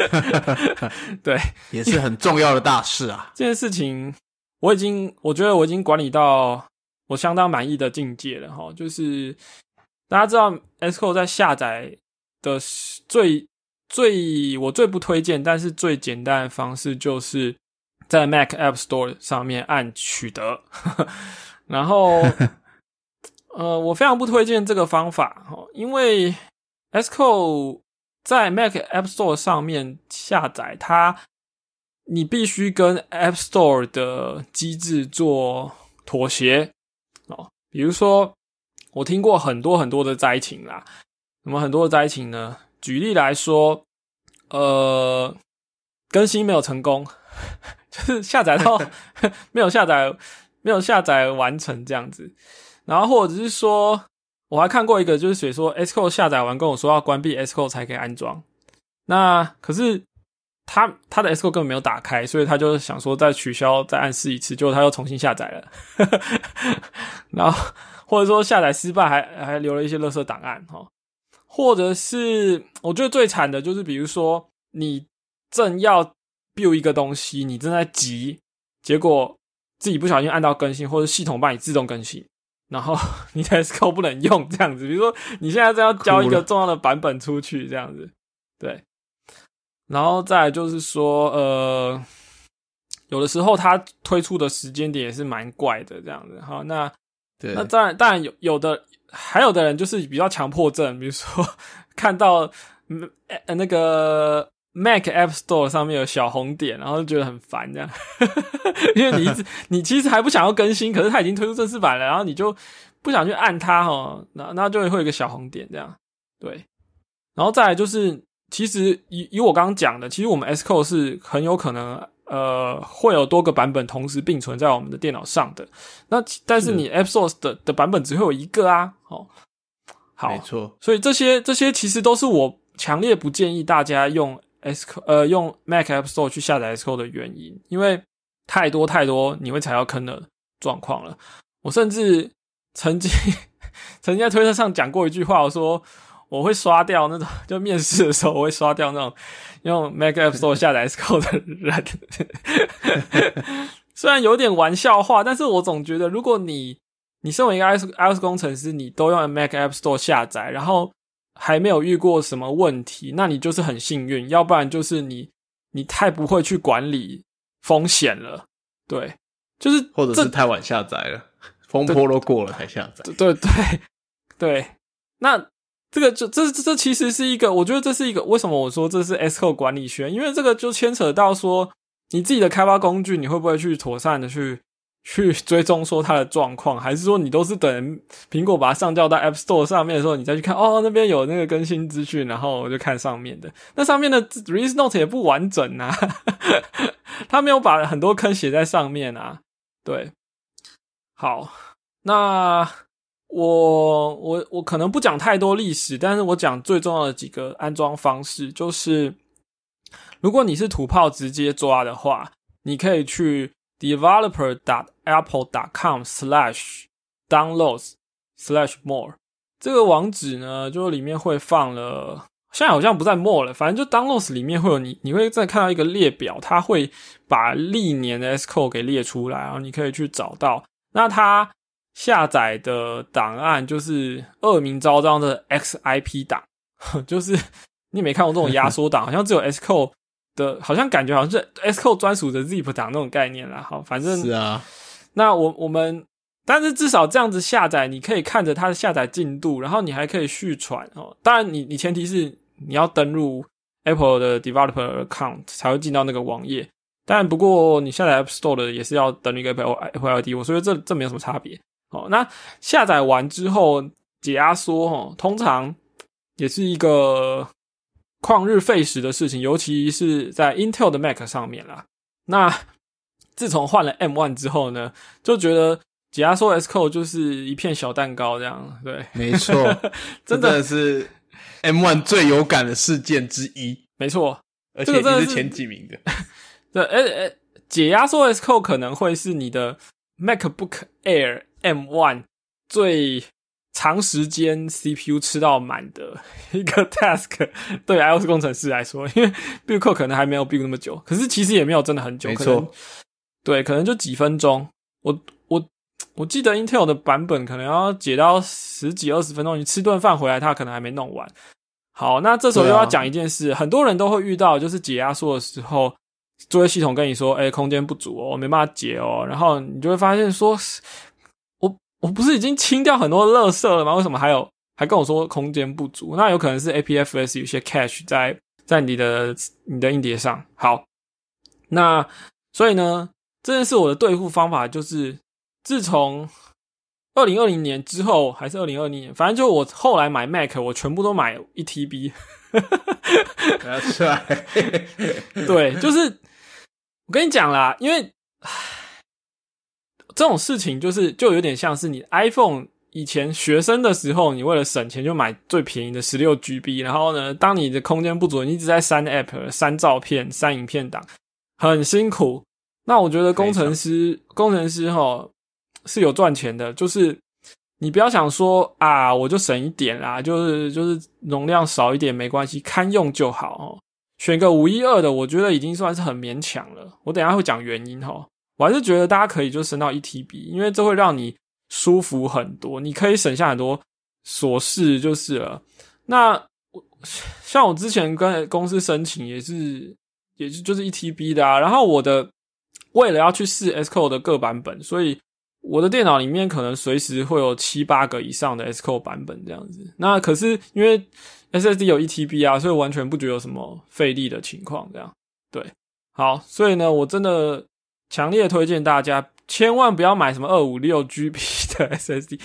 对，
也是很重要的大事啊，
这件事情。我已经，我觉得我已经管理到我相当满意的境界了哈。就是大家知道，Xcode 在下载的最最我最不推荐，但是最简单的方式，就是在 Mac App Store 上面按取得。然后，呃，我非常不推荐这个方法哈，因为 Xcode 在 Mac App Store 上面下载它。你必须跟 App Store 的机制做妥协哦。比如说，我听过很多很多的灾情啦。什么很多的灾情呢？举例来说，呃，更新没有成功，就是下载到 没有下载，没有下载完成这样子。然后或者是说，我还看过一个，就是写说 S code 下载完跟我说要关闭 S code 才可以安装。那可是。他他的 S code 根本没有打开，所以他就想说再取消，再按试一次，结果他又重新下载了，然后或者说下载失败，还还留了一些垃圾档案哈，或者是我觉得最惨的就是，比如说你正要 build 一个东西，你正在急，结果自己不小心按到更新，或者系统帮你自动更新，然后 你的 Xcode 不能用这样子，比如说你现在正要交一个重要的版本出去这样子，对。然后再就是说，呃，有的时候它推出的时间点也是蛮怪的，这样子好。那那当然，当然有有的，还有的人就是比较强迫症，比如说 看到呃那个 Mac App Store 上面有小红点，然后就觉得很烦这样，因为你一直你其实还不想要更新，可是它已经推出正式版了，然后你就不想去按它哈，那那就会会有一个小红点这样，对。然后再来就是。其实以以我刚刚讲的，其实我们 S Code 是很有可能呃会有多个版本同时并存在我们的电脑上的。那但是你 App Source 的的版本只会有一个啊，哦，好，
没错。
所以这些这些其实都是我强烈不建议大家用 Sco 呃用 Mac App Store 去下载 Sco 的原因，因为太多太多你会踩到坑的状况了。我甚至曾经 曾经在推特上讲过一句话，我说。我会刷掉那种，就面试的时候我会刷掉那种用 Mac App Store 下载 Sco 的人。虽然有点玩笑话，但是我总觉得，如果你你身为一个 iOS iOS 工程师，你都用 Mac App Store 下载，然后还没有遇过什么问题，那你就是很幸运。要不然就是你你太不会去管理风险了。对，就是
或者是太晚下载了，风波都过了才下载。
对对 对，那。这个就这这其实是一个，我觉得这是一个为什么我说这是 S Code 管理学，因为这个就牵扯到说你自己的开发工具，你会不会去妥善的去去追踪说它的状况，还是说你都是等苹果把它上交到 App Store 上面的时候，你再去看哦那边有那个更新资讯，然后我就看上面的，那上面的 Release Note 也不完整啊，他没有把很多坑写在上面啊，对，好，那。我我我可能不讲太多历史，但是我讲最重要的几个安装方式，就是如果你是土炮直接抓的话，你可以去 developer dot apple dot com slash downloads slash more 这个网址呢，就里面会放了，现在好像不在 more 了，反正就 downloads 里面会有你，你会再看到一个列表，它会把历年的 Sco 给列出来，然后你可以去找到，那它。下载的档案就是恶名昭彰的 XIP 档，就是你没看过这种压缩档，好像只有 Sco 的，好像感觉好像是 S Code 专属的 zip 档那种概念啦。好，反正
是啊。
那我我们，但是至少这样子下载，你可以看着它的下载进度，然后你还可以续传哦。当然，你你前提是你要登录 Apple 的 Developer Account 才会进到那个网页。但不过你下载 App Store 的也是要登录一个 Apple Apple ID，我说这这没有什么差别。哦，那下载完之后解压缩哦，通常也是一个旷日费时的事情，尤其是在 Intel 的 Mac 上面啦。那自从换了 M1 之后呢，就觉得解压缩 S Code 就是一片小蛋糕这样。对，
没错，真的是 M1 最有感的事件之一。
没错，
而且这
是
前几名的。
对，诶诶，解压缩 S Code 可能会是你的 MacBook Air M1 最长时间 CPU 吃到满的一个 task，对 iOS 工程师来说，因为 build code 可能还没有 build 那么久，可是其实也没有真的很久，
没错，
对，可能就几分钟。我我我记得 Intel 的版本可能要解到十几二十分钟，你吃顿饭回来，它可能还没弄完。好，那这时候又要讲一件事，很多人都会遇到，就是解压缩的时候。作业系统跟你说：“哎，空间不足哦，没办法解哦。”然后你就会发现说：“我我不是已经清掉很多垃圾了吗？为什么还有还跟我说空间不足？那有可能是 APFS 有些 cache 在在你的你的硬碟上。好，那所以呢，这件事我的对付方法就是，自从二零二零年之后，还是二零二零年，反正就我后来买 Mac，我全部都买一 TB。
帅，
对，就是。我跟你讲啦，因为这种事情就是就有点像是你 iPhone 以前学生的时候，你为了省钱就买最便宜的十六 GB，然后呢，当你的空间不足，你一直在删 App、删照片、删影片档，很辛苦。那我觉得工程师工程师哈是有赚钱的，就是你不要想说啊，我就省一点啦，就是就是容量少一点没关系，堪用就好哦。选个五一二的，我觉得已经算是很勉强了。我等下会讲原因哈，我还是觉得大家可以就升到一 TB，因为这会让你舒服很多，你可以省下很多琐事就是了。那像我之前跟公司申请也是，也是就是一 TB 的啊。然后我的为了要去试 s c o 的各版本，所以我的电脑里面可能随时会有七八个以上的 s c o 版本这样子。那可是因为 SSD 有 1TB 啊，所以完全不觉得有什么费力的情况。这样对，好，所以呢，我真的强烈推荐大家千万不要买什么二五六 GB 的 SSD，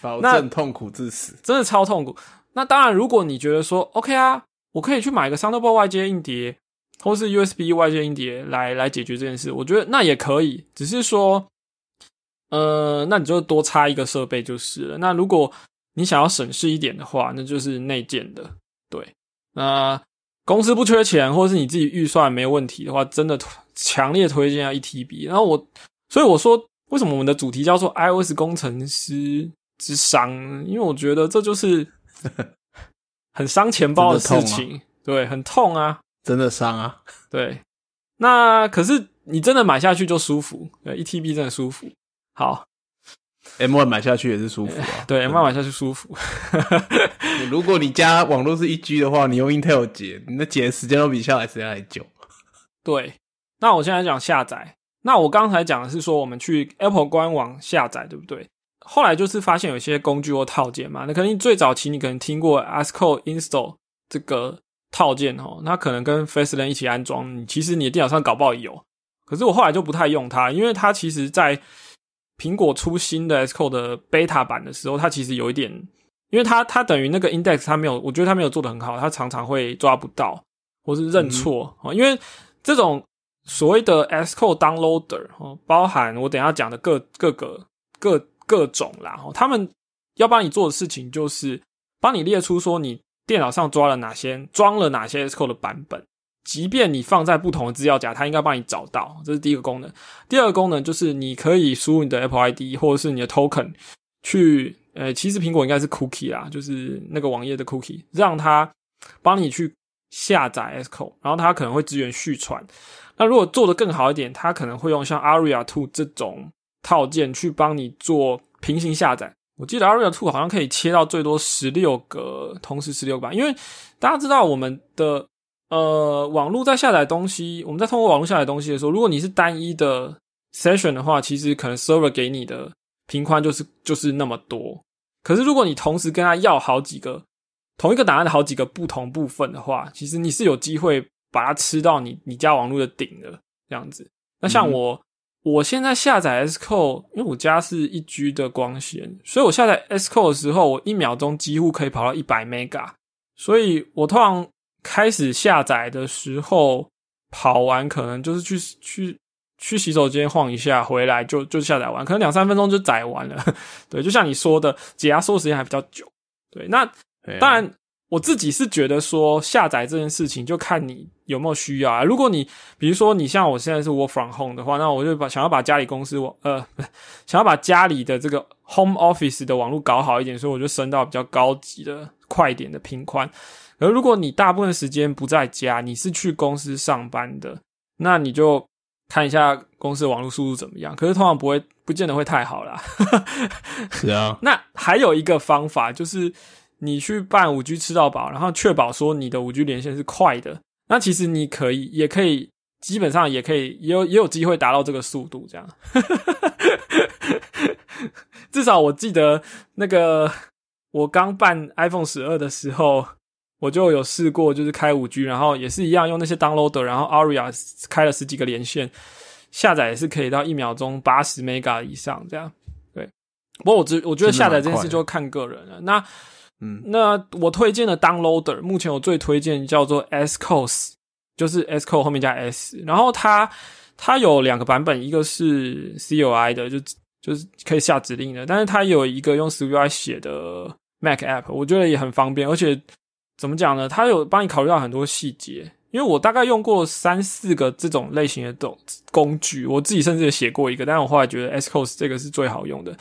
保证痛苦致死，
真的超痛苦。那当然，如果你觉得说 OK 啊，我可以去买个 Thunderbolt 外接硬碟，或是 USB 外接硬碟来来解决这件事，我觉得那也可以。只是说，呃，那你就多插一个设备就是了。那如果你想要省事一点的话，那就是内建的。对，那公司不缺钱，或者是你自己预算没有问题的话，真的强烈推荐要一 TB。然后我，所以我说，为什么我们的主题叫做 iOS 工程师之伤？因为我觉得这就是 很伤钱包的事情。对，很痛啊，
真的伤啊。
对，那可是你真的买下去就舒服，对，一 TB 真的舒服。好。
M one 买下去也是舒服啊，
对，M one 买下去舒服。
如果你家网络是一 G 的话，你用 Intel 解，你的解时间都比下载时间还久。
对，那我现在讲下载。那我刚才讲的是说，我们去 Apple 官网下载，对不对？后来就是发现有些工具或套件嘛，那可能最早期你可能听过 ASCII Install 这个套件哦，那可能跟 FaceLane 一起安装，你其实你的电脑上搞不好有。可是我后来就不太用它，因为它其实在苹果出新的 Xcode 的 beta 版的时候，它其实有一点，因为它它等于那个 index 它没有，我觉得它没有做的很好，它常常会抓不到或是认错啊。因为这种所谓的 Xcode downloader 哦，包含我等下讲的各各个各各种啦，他们要帮你做的事情就是帮你列出说你电脑上抓了哪些装了哪些 Xcode 的版本。即便你放在不同的资料夹，它应该帮你找到，这是第一个功能。第二个功能就是你可以输入你的 Apple ID 或者是你的 Token 去，呃，其实苹果应该是 Cookie 啦，就是那个网页的 Cookie，让它帮你去下载 s c o 然后它可能会支援续传。那如果做的更好一点，它可能会用像 Aria Two 这种套件去帮你做平行下载。我记得 Aria Two 好像可以切到最多十六个，同时十六个吧。因为大家知道我们的呃网络在下载东西，我们在通过网络下载东西的时候，如果你是单一的 session 的话，其实可能 server 给你的频宽就是就是那么多。可是如果你同时跟他要好几个同一个档案的好几个不同部分的话，其实你是有机会把它吃到你你家网络的顶的这样子。那像我。我现在下载 Sco，因为我家是一 G 的光纤，所以我下载 Sco 的时候，我一秒钟几乎可以跑到一百 mega。所以我通常开始下载的时候，跑完可能就是去去去洗手间晃一下，回来就就下载完，可能两三分钟就载完了。对，就像你说的，解压缩时间还比较久。对，那当然。我自己是觉得说下载这件事情就看你有没有需要啊。如果你比如说你像我现在是 work from home 的话，那我就把想要把家里公司网呃 想要把家里的这个 home office 的网络搞好一点，所以我就升到比较高级的快一点的频宽。而如果你大部分时间不在家，你是去公司上班的，那你就看一下公司的网络速度怎么样。可是通常不会不见得会太好啦。
是啊。
那还有一个方法就是。你去办五 G 吃到饱，然后确保说你的五 G 连线是快的，那其实你可以，也可以，基本上也可以，也有也有机会达到这个速度，这样。至少我记得那个我刚办 iPhone 十二的时候，我就有试过，就是开五 G，然后也是一样用那些 downloader，然后 Aria 开了十几个连线，下载也是可以到一秒钟八十 mega 以上这样。对，不过我只我觉得下载这件事就看个人了。那
嗯，
那我推荐的 downloader，目前我最推荐叫做 Scos，就是 Sco 后面加 S，然后它它有两个版本，一个是 CUI 的，就就是可以下指令的，但是它有一个用 CUI 写的 Mac app，我觉得也很方便，而且怎么讲呢？它有帮你考虑到很多细节，因为我大概用过三四个这种类型的工工具，我自己甚至也写过一个，但是我后来觉得 Scos 这个是最好用的。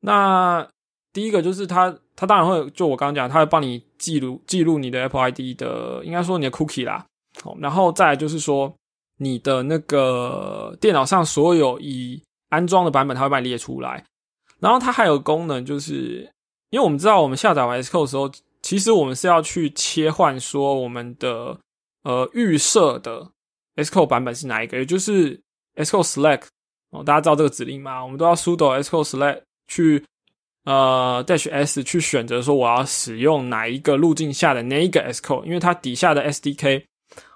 那第一个就是它。它当然会，就我刚刚讲，它会帮你记录记录你的 Apple ID 的，应该说你的 Cookie 啦。好，然后再就是说你的那个电脑上所有已安装的版本，它会帮你列出来。然后它还有功能，就是因为我们知道我们下载完 Xcode 的时候，其实我们是要去切换说我们的呃预设的 s c o 版本是哪一个，也就是 s c o Select 哦，大家知道这个指令吗？我们都要 sudo Xcode Select 去。呃，dash s 去选择说我要使用哪一个路径下的哪一个 s c o 因为它底下的 SDK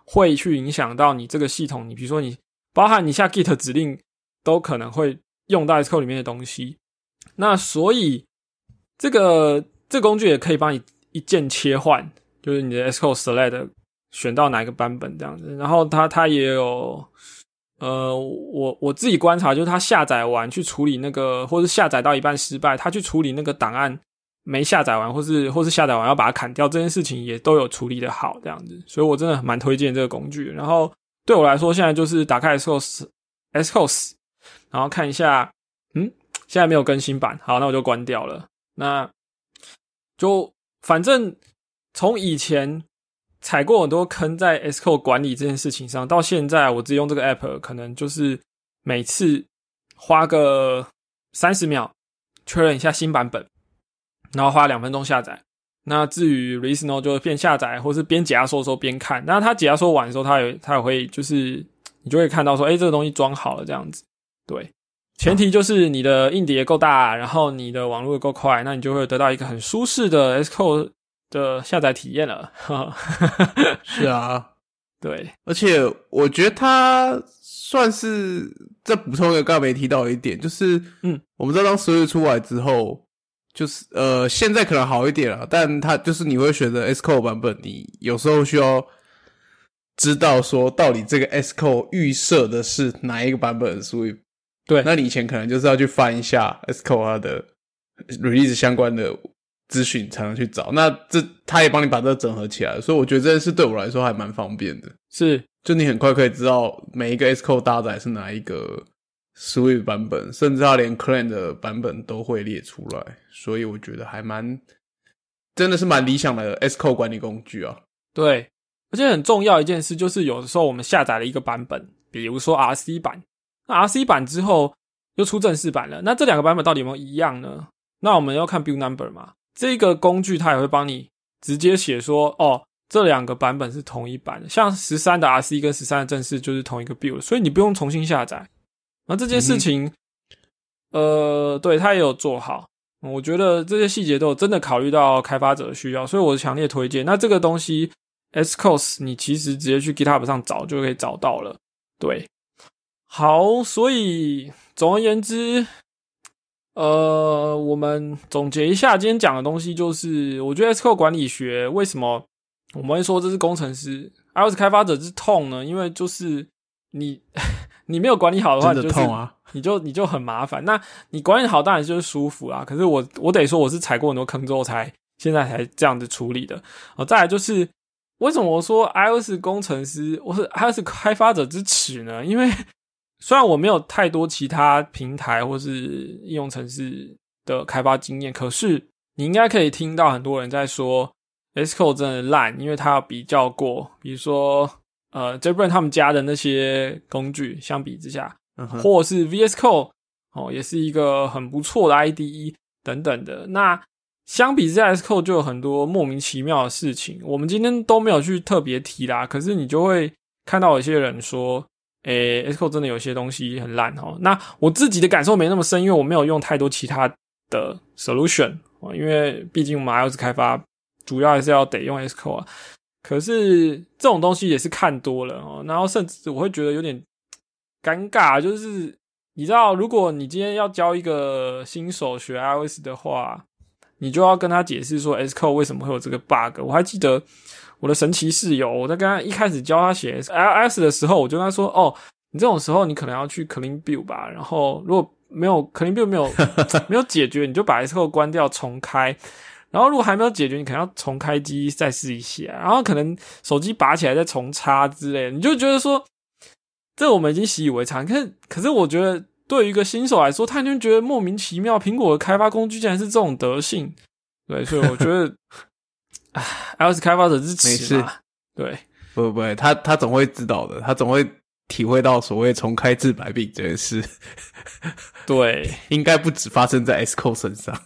会去影响到你这个系统。你比如说你包含你下 git 指令都可能会用到 s c o 里面的东西。那所以这个这工具也可以帮你一键切换，就是你的 s code select 选到哪一个版本这样子。然后它它也有。呃，我我自己观察，就是它下载完去处理那个，或是下载到一半失败，它去处理那个档案没下载完，或是或是下载完要把它砍掉这件事情，也都有处理的好这样子，所以我真的蛮推荐这个工具。然后对我来说，现在就是打开 Scos，Scos，然后看一下，嗯，现在没有更新版，好，那我就关掉了。那就反正从以前。踩过很多坑在 s q o 管理这件事情上，到现在我只用这个 app，可能就是每次花个三十秒确认一下新版本，然后花两分钟下载。那至于 r e a s o n 就是边下载或是边解压缩的时候边看。那它解压缩完的时候，它也它也会就是你就会看到说，哎，这个东西装好了这样子。对，前提就是你的硬碟够大，然后你的网络够快，那你就会得到一个很舒适的 s q 的下载体验了，
是啊，
对，
而且我觉得它算是再补充一个刚刚没提到一点，就是
嗯，
我们知道当十月出来之后，就是呃，现在可能好一点了，但它就是你会选择 Sco 版本，你有时候需要知道说到底这个 Sco 预设的是哪一个版本，所以
对，
那你以前可能就是要去翻一下 Sco 它的 release 相关的。资讯才能去找，那这他也帮你把这个整合起来，所以我觉得这件事对我来说还蛮方便的。
是，
就你很快可以知道每一个 S Code 搭载是哪一个 Swift 版本，甚至它连 Clan 的版本都会列出来，所以我觉得还蛮，真的是蛮理想的 S Code 管理工具啊。
对，而且很重要一件事就是，有的时候我们下载了一个版本，比如说 RC 版，那 RC 版之后。又出正式版了。那这两个版本到底有没有一样呢？那我们要看 build number 嘛。这个工具它也会帮你直接写说，哦，这两个版本是同一版的。像十三的 RC 跟十三的正式就是同一个 build，所以你不用重新下载。那这件事情，呃，对他也有做好。我觉得这些细节都有真的考虑到开发者的需要，所以我强烈推荐。那这个东西 Scos 你其实直接去 GitHub 上找就可以找到了。对，好，所以总而言之，呃，我们总结一下今天讲的东西，就是我觉得 Scos 管理学为什么我们会说这是工程师 iOS 开发者之痛呢？因为就是你 你没有管理好的话，你就是
痛啊。
你就你就很麻烦，那你管理好当然就是舒服啦。可是我我得说我是踩过很多坑之后才现在才这样子处理的。哦，再来就是为什么我说 iOS 工程师我是 iOS 开发者之耻呢？因为虽然我没有太多其他平台或是应用程式的开发经验，可是你应该可以听到很多人在说 Xcode 真的烂，因为它要比较过，比如说呃 j a b r a n 他们家的那些工具相比之下。或是 VS Code 哦，也是一个很不错的 IDE 等等的。那相比之下，S Code 就有很多莫名其妙的事情，我们今天都没有去特别提啦。可是你就会看到有些人说，诶，S Code 真的有些东西很烂哦。那我自己的感受没那么深，因为我没有用太多其他的 solution，因为毕竟我们 iOS 开发主要还是要得用 Sco 啊。可是这种东西也是看多了哦，然后甚至我会觉得有点。尴尬就是，你知道，如果你今天要教一个新手学 iOS 的话，你就要跟他解释说 Xcode 为什么会有这个 bug。我还记得我的神奇室友，我在跟他一开始教他写 iOS 的时候，我就跟他说：“哦，你这种时候你可能要去 Clean Build 吧。然后如果没有 Clean Build 没有 没有解决，你就把 S code 关掉重开。然后如果还没有解决，你可能要重开机再试一下。然后可能手机拔起来再重插之类，你就觉得说。”这我们已经习以为常，可是可是我觉得对于一个新手来说，他就觉得莫名其妙。苹果的开发工具竟然是这种德性，对，所以我觉得，唉，iOS 开发者是
耻
嘛？对，
不不不，他他总会知道的，他总会体会到所谓重开治百病这件事。
对，
应该不止发生在 Xcode 身上，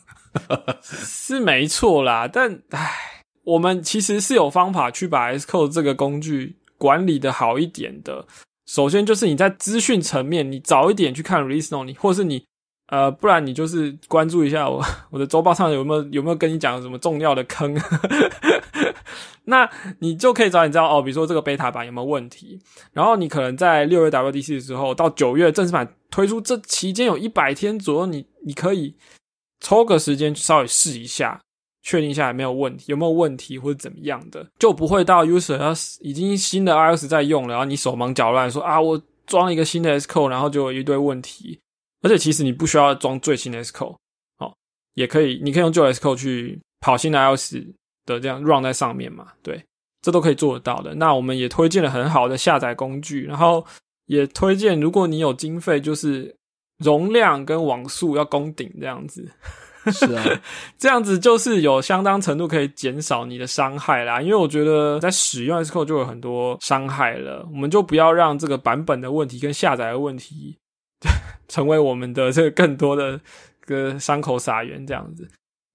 是没错啦。但唉，我们其实是有方法去把 Xcode 这个工具管理的好一点的。首先就是你在资讯层面，你早一点去看 release note，你或是你呃，不然你就是关注一下我 我的周报上有没有有没有跟你讲什么重要的坑，那你就可以早点知道哦，比如说这个 beta 版有没有问题，然后你可能在六月 WDC 的时候到九月正式版推出这期间有一百天左右，你你可以抽个时间稍微试一下。确定下来没有问题，有没有问题或者怎么样的，就不会到 user 要已经新的 iOS 在用了，然后你手忙脚乱说啊，我装了一个新的 S code，然后就有一堆问题。而且其实你不需要装最新的 Xcode，哦，也可以，你可以用旧 S code 去跑新的 iOS 的这样 run 在上面嘛？对，这都可以做得到的。那我们也推荐了很好的下载工具，然后也推荐如果你有经费，就是容量跟网速要攻顶这样子。
是啊，
这样子就是有相当程度可以减少你的伤害啦。因为我觉得在使用 Xcode 就有很多伤害了，我们就不要让这个版本的问题跟下载的问题 成为我们的这个更多的个伤口撒盐这样子。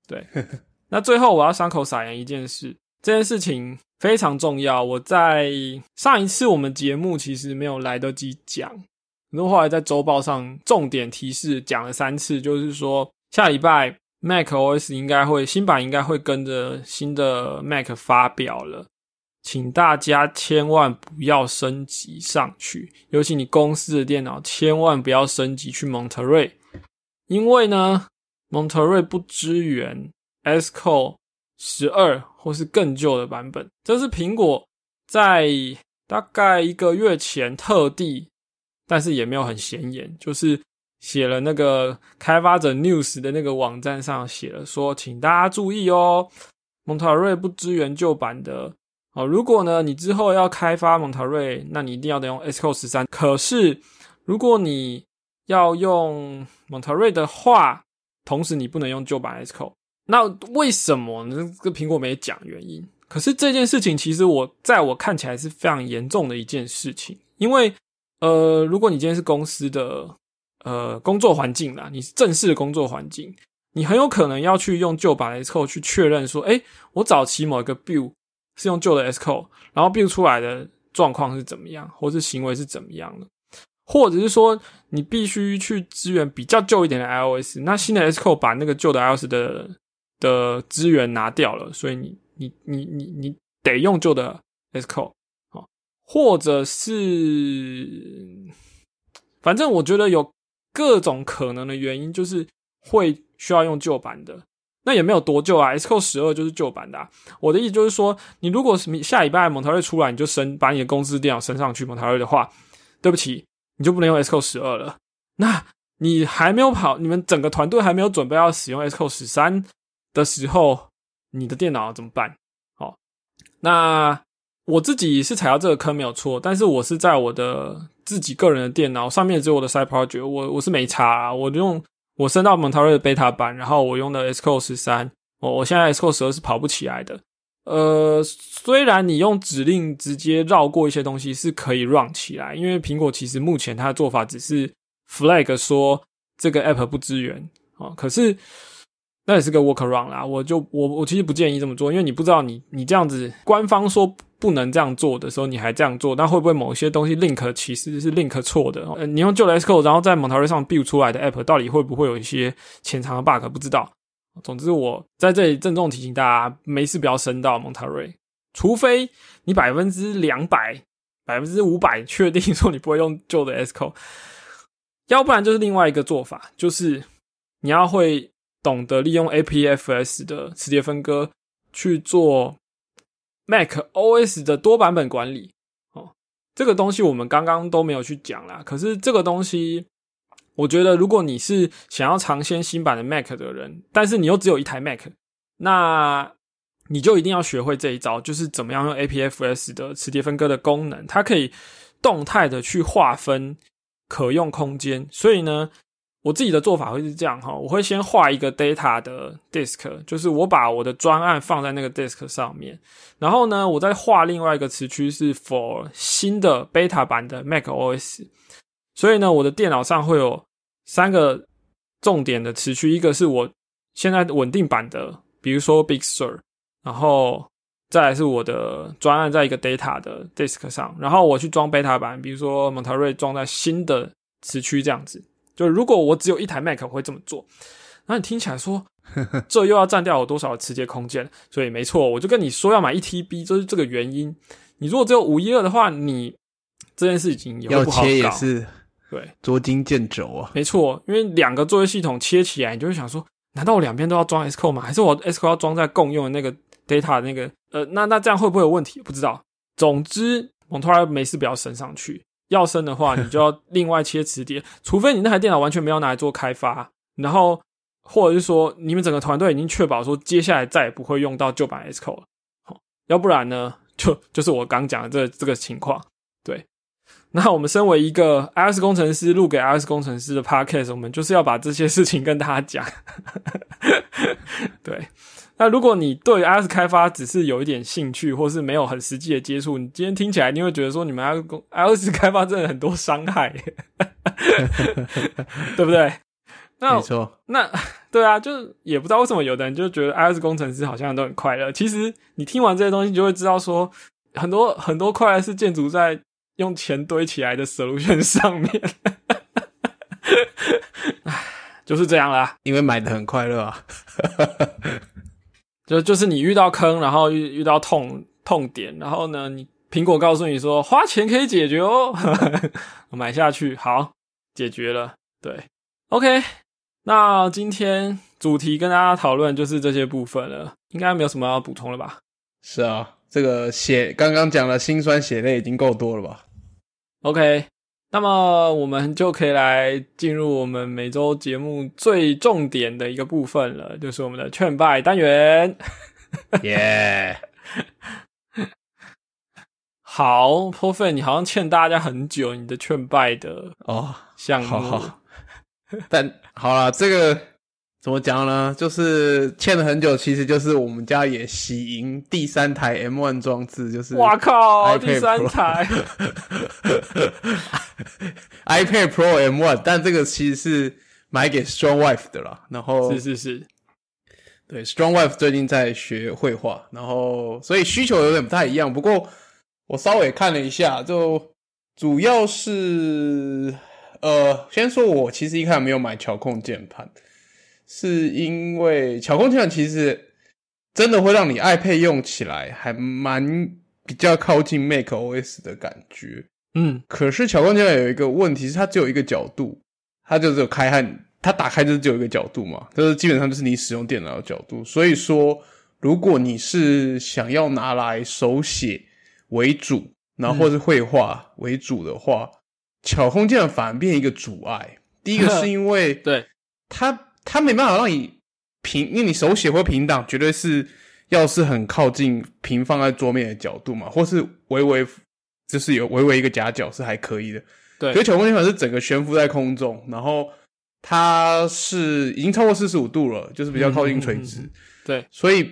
对，那最后我要伤口撒盐一件事，这件事情非常重要。我在上一次我们节目其实没有来得及讲，然后后来在周报上重点提示讲了三次，就是说。下礼拜 Mac OS 应该会新版应该会跟着新的 Mac 发表了，请大家千万不要升级上去，尤其你公司的电脑千万不要升级去 Monterey，因为呢 Monterey 不支援 Sco 十二或是更旧的版本，这是苹果在大概一个月前特地，但是也没有很显眼，就是。写了那个开发者 news 的那个网站上写了说，请大家注意哦，蒙塔瑞不支援旧版的哦。如果呢你之后要开发蒙塔瑞，那你一定要得用 S Code 十三。可是如果你要用蒙塔瑞的话，同时你不能用旧版 SCO。那为什么呢？这苹果没讲原因。可是这件事情其实我在我看起来是非常严重的一件事情，因为呃，如果你今天是公司的。呃工作环境啦，你是正式的工作环境，你很有可能要去用旧版 SCO 去确认说，哎，我早期某一个 build 是用旧的 SCO 然后并出来的状况是怎么样，或是行为是怎么样的，或者是说你必须去支援比较旧一点的 iOS，那新的 SCO 把那个旧的 iOS 的的资源拿掉了，所以你你你你你得用旧的 SCO 好，或者是反正我觉得有各种可能的原因，就是会需要用旧版的。那也没有多旧啊，SCO 十二就是旧版的。我的意思就是说，你如果是下礼拜蒙台瑞出来，你就升把你的公司电脑升上去蒙台瑞的话，对不起，你就不能用 SCO 十二了。那你还没有跑，你们整个团队还没有准备要使用 SCO 十三的时候，你的电脑怎么办？好，那我自己是踩到这个坑没有错，但是我是在我的自己个人的电脑上面只有我的 Side Project，我我是没查，我用。我升到蒙塔瑞的 beta 版，然后我用的 Xcode 十三，我我现在 Xcode 十二是跑不起来的。呃，虽然你用指令直接绕过一些东西是可以 run 起来，因为苹果其实目前它的做法只是 flag 说这个 app 不支援啊，可是。那也是个 workaround 啦，我就我我其实不建议这么做，因为你不知道你你这样子官方说不能这样做的时候，你还这样做，那会不会某些东西 link 其实是 link 错的？你用旧的 S code，然后在 Montary 上 build 出来的 app，到底会不会有一些潜藏的 bug？不知道。总之，我在这里郑重提醒大家，没事不要升到 Montary，除非你百分之两百、百分之五百确定说你不会用旧的 S code，要不然就是另外一个做法，就是你要会。懂得利用 APFS 的磁碟分割去做 Mac OS 的多版本管理哦，这个东西我们刚刚都没有去讲啦。可是这个东西，我觉得如果你是想要尝鲜新版的 Mac 的人，但是你又只有一台 Mac，那你就一定要学会这一招，就是怎么样用 APFS 的磁碟分割的功能，它可以动态的去划分可用空间，所以呢。我自己的做法会是这样哈，我会先画一个 data 的 disk，就是我把我的专案放在那个 disk 上面，然后呢，我再画另外一个词区是 for 新的 beta 版的 Mac OS，所以呢，我的电脑上会有三个重点的词区，一个是我现在稳定版的，比如说 Big Sur，然后再来是我的专案在一个 data 的 disk 上，然后我去装 beta 版，比如说 Monterey 装在新的词区这样子。就如果我只有一台 Mac，我会这么做。那你听起来说，这又要占掉我多少的磁碟空间？所以没错，我就跟你说要买一 TB，就是这个原因。你如果只有五一二的话，你这件事情
要切也是
对
捉襟见肘啊。
没错，因为两个作业系统切起来，你就会想说，难道我两边都要装 Xcode 吗？还是我 Xcode 要装在共用的那个 data 的那个？呃，那那这样会不会有问题？不知道。总之，我突然没事，不要升上去。要升的话，你就要另外切磁碟，除非你那台电脑完全没有拿来做开发，然后或者是说你们整个团队已经确保说接下来再也不会用到旧版 S Code 了，好，要不然呢，就就是我刚讲的这这个情况。对，那我们身为一个 iOS 工程师录给 iOS 工程师的 Podcast，我们就是要把这些事情跟大家讲。对。那如果你对 iOS 开发只是有一点兴趣，或是没有很实际的接触，你今天听起来你会觉得说，你们 iOS 开发真的很多伤害，对不对？
那没错。
那对啊，就是也不知道为什么有的人就觉得 iOS 工程师好像都很快乐。其实你听完这些东西，你就会知道说，很多很多快乐是建筑在用钱堆起来的 solution 上面。唉，就是这样啦，
因为买的很快乐啊。
就就是你遇到坑，然后遇遇到痛痛点，然后呢，你苹果告诉你说花钱可以解决哦，买下去好解决了。对，OK，那今天主题跟大家讨论就是这些部分了，应该没有什么要补充了吧？
是啊，这个血刚刚讲了心酸血泪已经够多了吧
？OK。那么我们就可以来进入我们每周节目最重点的一个部分了，就是我们的劝败单元。
耶！
好 f e 你好像欠大家很久你的劝败的
哦
项目。
但好了，这个怎么讲呢？就是欠了很久，其实就是我们家也喜迎第三台 M1 装置，就是
哇靠第三台，
iPad Pro M1，但这个其实是买给 Strong Wife 的啦。然后
是是是，
对，Strong Wife 最近在学绘画，然后所以需求有点不太一样。不过我稍微看了一下，就主要是呃，先说我其实一开始没有买巧控键盘，是因为巧控键盘其实真的会让你 iPad 用起来还蛮比较靠近 Mac OS 的感觉。
嗯，
可是巧控键盘有一个问题是，它只有一个角度，它就只有开和它打开就是只有一个角度嘛，就是基本上就是你使用电脑的角度。所以说，如果你是想要拿来手写为主，然后或是绘画为主的话，巧控键反而变一个阻碍。第一个 是因为
对，
它它没办法让你平，因为你手写或平挡绝对是要是很靠近平放在桌面的角度嘛，或是微微就是有微微一个夹角是还可以的。
对
可是巧克力粉是整个悬浮在空中，然后它是已经超过四十五度了，就是比较靠近垂直，
嗯嗯嗯对，
所以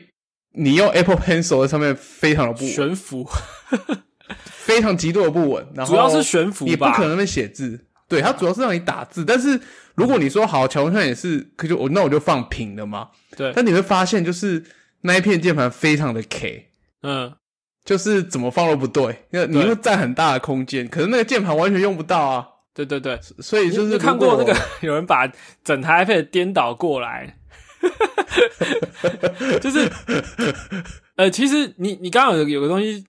你用 Apple Pencil 在上面非常的不，
悬浮，
非常极度的不稳。然后
主要是悬浮
你不可能会写字。对，它主要是让你打字。但是如果你说好，巧控键盘也是，可就我那我就放平的嘛。
对，
但你会发现，就是那一片键盘非常的 K，
嗯，
就是怎么放都不对，那你
对
会占很大的空间，可是那个键盘完全用不到啊。
对对对，
所以就是
看过那个有人把整台 iPad 颠倒过来，就是呃，其实你你刚刚有有个东西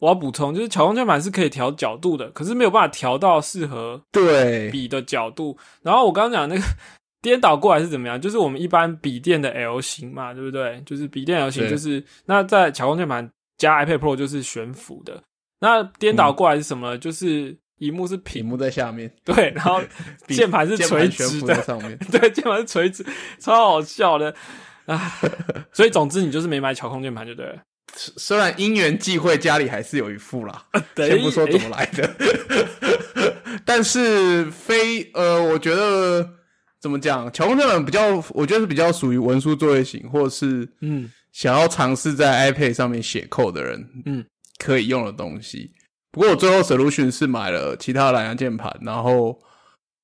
我要补充，就是巧控键盘是可以调角度的，可是没有办法调到适合
对
笔的角度。然后我刚刚讲那个 颠倒过来是怎么样？就是我们一般笔电的 L 型嘛，对不对？就是笔电 L 型，就是那在巧控键盘加 iPad Pro 就是悬浮的。那颠倒过来是什么呢？就是荧幕是
屏幕在下面，
对，然后 键盘是垂直的，
上面。
对，键盘是垂直，超好笑的啊！所以总之你就是没买巧控键盘就对了。
虽然因缘际会，家里还是有一副啦，
对
先不说怎么来的，但是非呃，我觉得怎么讲，巧控键盘比较，我觉得是比较属于文书作业型，或者是
嗯。
想要尝试在 iPad 上面写 code 的人，
嗯，
可以用的东西。不过我最后 solution 是买了其他的蓝牙键盘，然后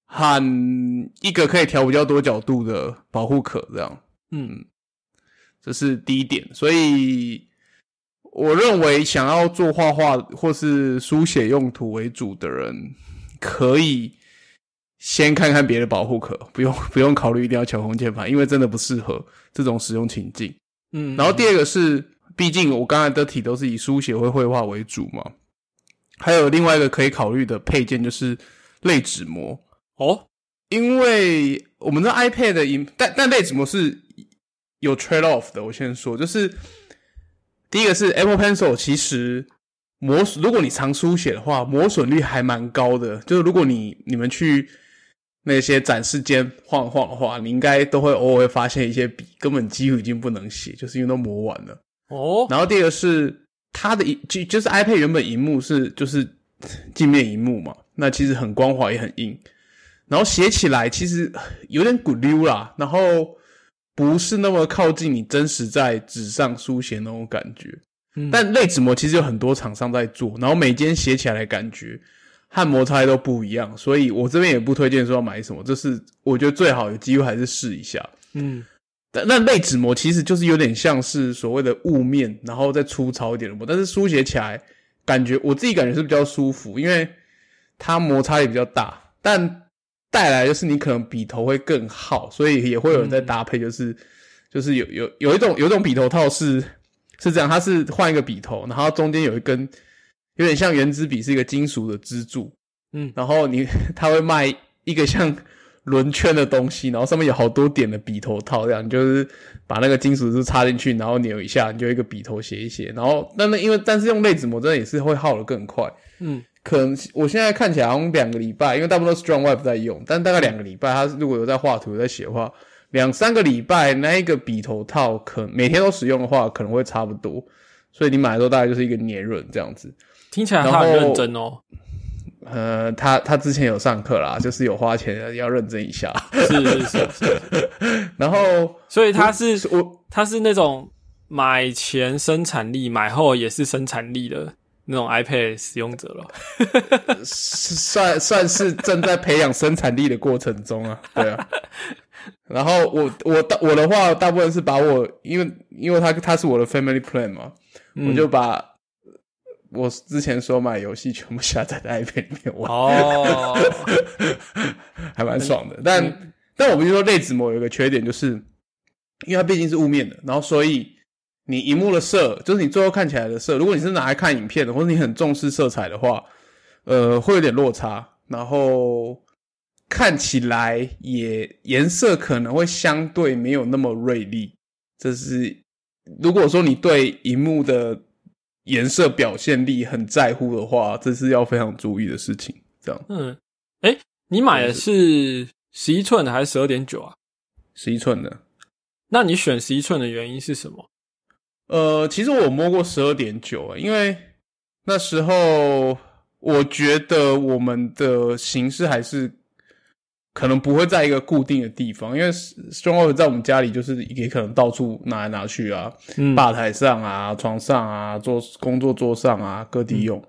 和一个可以调比较多角度的保护壳，这样。
嗯。
这是第一点，所以我认为想要做画画或是书写用途为主的人，可以先看看别的保护壳，不用 不用考虑一定要巧控键盘，因为真的不适合这种使用情境。
嗯，
然后第二个是，毕竟我刚才的题都是以书写或绘画为主嘛，还有另外一个可以考虑的配件就是类纸膜。
哦，
因为我们的 iPad 的荧，但但类纸膜是有 trade off 的。我先说，就是第一个是 Apple Pencil，其实磨损，如果你常书写的话，磨损率还蛮高的。就是如果你你们去那些展示间晃晃的话，你应该都会偶尔会发现一些笔根本几乎已经不能写，就是因为都磨完了。
哦，
然后第二个是它的荧就就是 iPad 原本荧幕是就是镜面荧幕嘛，那其实很光滑也很硬，然后写起来其实有点骨溜啦，然后不是那么靠近你真实在纸上书写那种感觉。
嗯
但类纸膜其实有很多厂商在做，然后每间写起来的感觉和摩擦力都不一样，所以我这边也不推荐说要买什么，这是我觉得最好有机会还是试一下。
嗯
但那类纸膜其实就是有点像是所谓的雾面，然后再粗糙一点的膜，但是书写起来感觉我自己感觉是比较舒服，因为它摩擦力比较大，但带来就是你可能笔头会更耗，所以也会有人在搭配，就是、就是有有有一种有一种笔头套是是这样，它是换一个笔头，然后中间有一根有点像圆珠笔是一个金属的支柱，
嗯。
然后你 它会卖一个像轮圈的东西，然后上面有好多点的笔头套，这样你就是把那个金属支插进去，然后扭一下，你就一个笔头写一写。然后，但那因为但是用类纸膜真的也是会耗得更快，
嗯
可能我现在看起来好像两个礼拜，因为大部分都是 Strong Web 在用，但大概两个礼拜，他如果有在画图在写的话，两三个礼拜那一个笔头套可每天都使用的话，可能会差不多。所以你买的时候大概就是一个年润这样子。
听起来他很认真哦。
呃，他他之前有上课啦，就是有花钱要认真一下。
是是是是，
然后
所以他是
我
他是那种买前生产力，买后也是生产力的那种 iPad 使用者了。
算算是正在培养生产力的过程中啊，对啊。然后我我大我的话，大部分是把我因为因为他他是我的 family plan 嘛，我就把我之前所买游戏全部下载在 iPad 里面玩，
哦，
还蛮爽的。但但我们就说类子膜有一个缺点，就是因为它毕竟是雾面的，然后所以你荧幕的色，就是你最后看起来的色，如果你是拿来看影片的，或者你很重视色彩的话，呃，会有点落差，然后看起来也颜色可能会相对没有那么锐利。这是如果说你对荧幕的颜色表现力很在乎的话，这是要非常注意的事情。这样，
嗯，哎，你买的是十一寸的还是十二点九啊？
十一寸的。
那你选十一寸的原因是什么？
呃，其实我摸过十二点九，因为那时候我觉得我们的形式还是可能不会在一个固定的地方，因为 Stronghold 在我们家里就是也可能到处拿来拿去啊，
嗯
吧台上啊、床上啊、做工作桌上啊，各地用，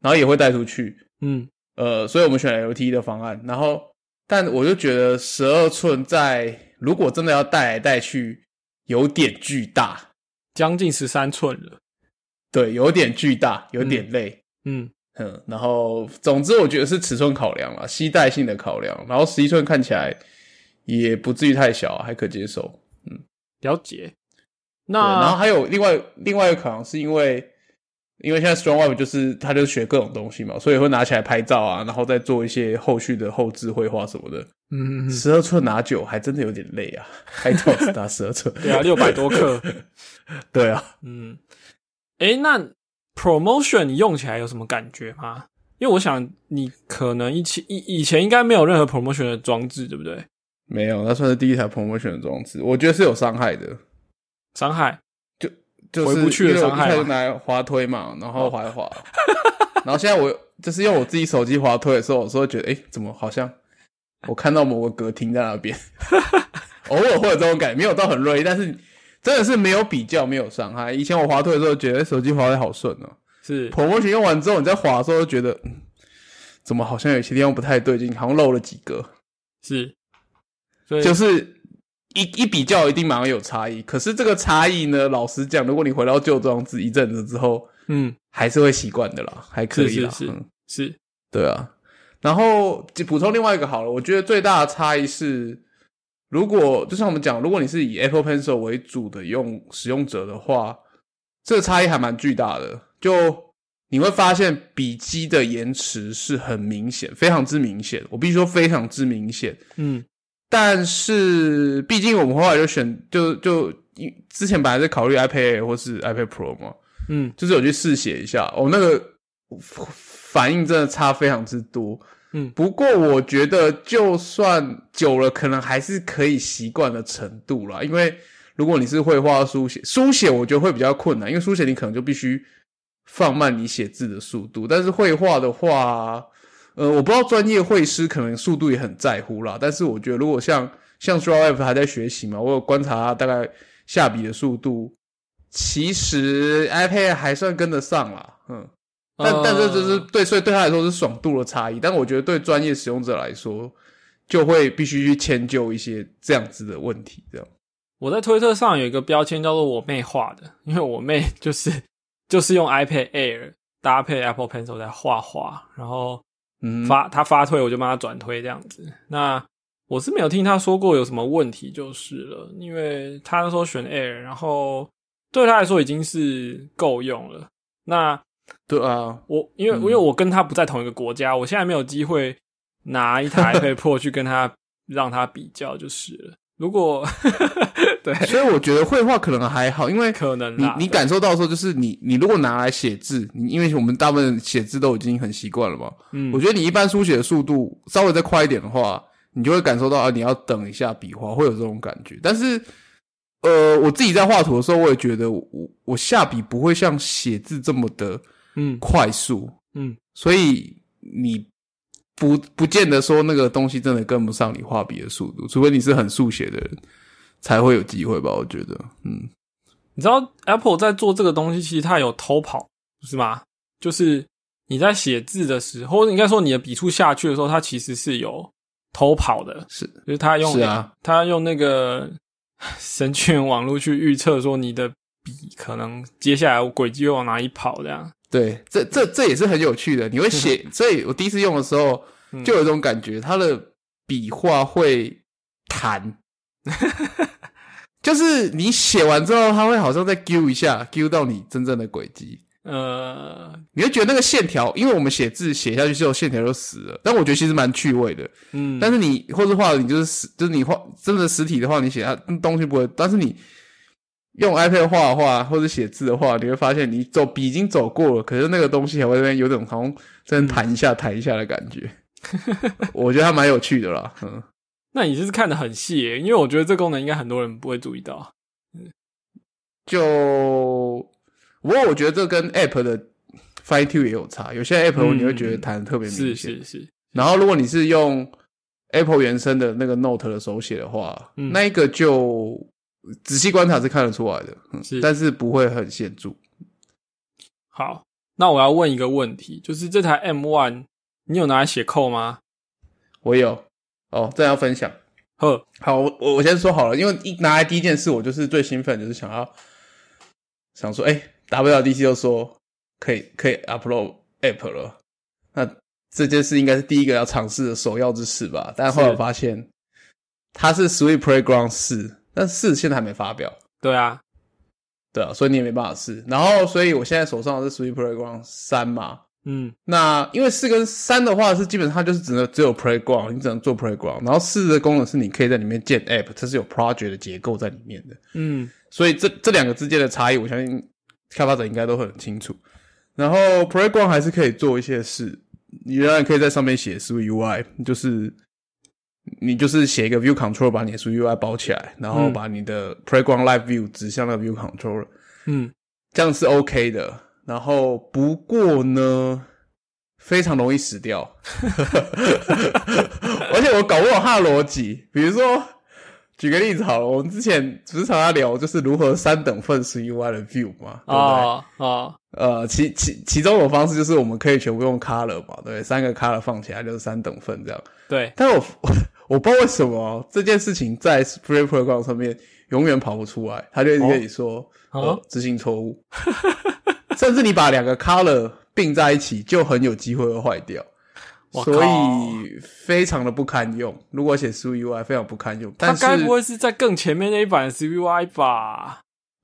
然后也会带出去。
嗯
呃，所以我们选了 LT 的方案，然后但我就觉得十二寸在如果真的要带来带去，有点巨大。
将近十三寸了。
对，有点巨大，有点累，
嗯
嗯然后总之我觉得是尺寸考量了，携带性的考量，然后十一寸看起来也不至于太小，还可接受。
嗯了解。
那，然后还有另外另外一个考量是因为，因为现在 Strong Web 就是他就学各种东西嘛，所以会拿起来拍照啊，然后再做一些后续的后置绘画什么的。
嗯，
十二寸拿九还真的有点累啊，拍照只拿十二寸。
对啊，六百多克。
对啊，
嗯，诶，那 Promotion 你用起来有什么感觉吗？因为我想你可能以前以以前应该没有任何 Promotion 的装置，对不对？
没有，那算是第一台 promotion 的装置，我觉得是有伤害的。
伤害
就是
回不去的伤害
拿来滑推嘛，然后滑一滑，然后现在我就是用我自己手机滑推的时候，有时候觉得，哎、怎么好像我看到某个格停在那边，偶尔会有这种感觉，没有到很锐，但是真的是没有比较，没有伤害。以前我滑推的时候，觉得手机滑的好顺哦、
是。
Promotion 用完之后，你在滑的时候就觉得，嗯怎么好像有些地方不太对劲，好像漏了几个。
是，所以
就是一一比较，一定马上有差异。可是这个差异呢，老实讲，如果你回到旧装置一阵子之后，
嗯
还是会习惯的啦，还可以啦。
是是是
嗯
是
对啊。然后就补充另外一个好了，我觉得最大的差异是，如果就像我们讲，如果你是以 Apple Pencil 为主的用使用者的话，这个差异还蛮巨大的。就你会发现笔记的延迟是很明显，非常之明显。我必须说非常之明显。
嗯
但是毕竟我们后来就选就就因之前本来在考虑 iPad Air 或是 iPad Pro 嘛，
嗯
就是有去试写一下，哦，那个反应真的差非常之多。
嗯
不过我觉得就算久了，可能还是可以习惯的程度啦。因为如果你是绘画、书写，书写我觉得会比较困难，因为书写你可能就必须放慢你写字的速度。但是绘画的话，呃，我不知道专业绘师可能速度也很在乎啦。但是我觉得如果像像 s t r a w F 还在学习嘛，我有观察他大概下笔的速度，其实 iPad 还算跟得上啦。嗯。但但这就是
呃
对，所以对他来说是爽度的差异。但我觉得对专业使用者来说，就会必须去迁就一些这样子的问题。这样，
我在推特上有一个标签叫做我妹画的，因为我妹就是就是用 iPad Air 搭配 Apple Pencil 在画画，然后
嗯，
发他发推我就帮他转推这样子。那我是没有听他说过有什么问题就是了，因为他那时候选 Air，然后对他来说已经是够用了。那
对啊，
我因为、
嗯
因为我跟他不在同一个国家，我现在没有机会拿一台 iPad Pro 去跟他让他比较就是了。如果对，
所以我觉得绘画可能还好，因为
可能，
你你感受到的时候，就是你你如果拿来写字，你因为我们大部分写字都已经很习惯了嘛，
嗯，
我觉得你一般书写的速度稍微再快一点的话，你就会感受到啊，你要等一下笔画，会有这种感觉。但是，呃，我自己在画图的时候，我也觉得我我下笔不会像写字这么的
嗯。
快速，
嗯。
所以你不不见得说那个东西真的跟不上你画笔的速度，除非你是很速写的人才会有机会吧？我觉得，嗯，
你知道 Apple 在做这个东西，其实它有偷跑，是吗？就是你在写字的时候，或者应该说你的笔触下去的时候，它其实是有偷跑的，
是，
就是它用
是啊，
它用那个 神券网络去预测说你的笔可能接下来轨迹会往哪里跑，这样。
对，这这这也是很有趣的。你会 写，所以我第一次用的时候
嗯
就有一种感觉，它的笔画会弹，就是你写完之后，它会好像再揪一下，揪到你真正的轨迹。
呃，
你会觉得那个线条，因为我们写字写下去之后线条就死了，但我觉得其实蛮趣味的。
嗯，
但是你或是画，你就是实，就是你画真的实体的话，你写它东西不会。但是你用 iPad 画画，或者写字的话，你会发现你走笔已经走过了，可是那个东西还会在那边有种好像在那边弹一下、弹一下的感觉。我觉得它蛮有趣的啦，嗯，
那你是看的很细耶，因为我觉得这功能应该很多人不会注意到。
就不过我觉得这跟 App 的 Fine Tune 也有差，有些 App
嗯。
你会觉得弹的特别
是
明显，
是是，
然后如果你是用 Apple 原生的那个 Note 的手写的话，
嗯。
那一个就仔细观察是看得出来的，嗯
是
但是不会很显著。
好，那我要问一个问题，就是这台 M One 你有拿来写扣吗？
我有哦，这要分享。
呵，
好，我我我先说好了，因为一拿来第一件事，我就是最兴奋，就是想要想说，哎、WWDC 又说可以可以 upload app 了，那这件事应该是第一个要尝试的首要之事吧。但后来我发现它是 Sweet Playground 四，但四现在还没发表。
对啊，
对啊，所以你也没办法试。然后，所以我现在手上的是 Sweet Playground 三嘛。
嗯
那因为四跟三的话是基本上就是只能只有 Playground，你只能做 Playground。然后四的功能是你可以在里面建 App，它是有 Project 的结构在里面的。
嗯
所以这这两个之间的差异，我相信开发者应该都很清楚。然后 Playground 还是可以做一些事，你仍然可以在上面写 Sweet UI，就是你就是写一个 View Control 把你的 UI 包起来，然后
嗯
把你的 Playground Live View 指向那个 View Controller。
嗯，
这样是 OK 的。然后不过呢，非常容易死掉，而且我搞不懂它的逻辑。比如说，举个例子好了，我们之前不是常常聊就是如何三等份 UI 的 view 嘛，对不对？
哦哦，
呃，其其其中一种方式就是我们可以全部用 color 嘛，对不对，三个 color 放起来就是三等份这样。
对，
但我我我不知道为什么这件事情在 Spring Program 上面永远跑不出来，他就一直跟你说、
哦
呃执行错误，甚至你把两个 color 并在一起，就很有机会会坏掉，所以非常的不堪用。如果写 s UI 非常不堪用，
它
但是
该不会是在更前面那一版的 CUI 吧？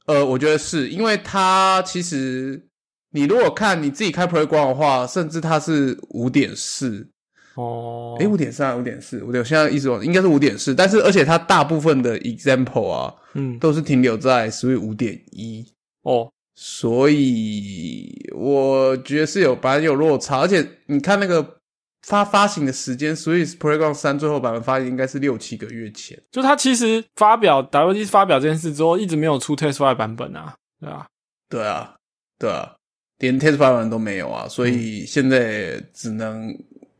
呃，我觉得是因为它其实你如果看你自己开 Program 的话，甚至它是五点四。
哦，
诶，五点三、五点四、五点，现在一直往应该是五点四，但是而且它大部分的 example 啊，
嗯，
都是停留在 Swift 五点一，
哦，
所以我觉得是有本来有落差，而且你看那个发发行的时间，Sweet Playground 三最后版本发行应该是六七个月前，
就它其实发表 WD 发表这件事之后，一直没有出 testify 版本啊，对啊，
对啊，对啊，连 Test 版本都没有啊，所以现在只能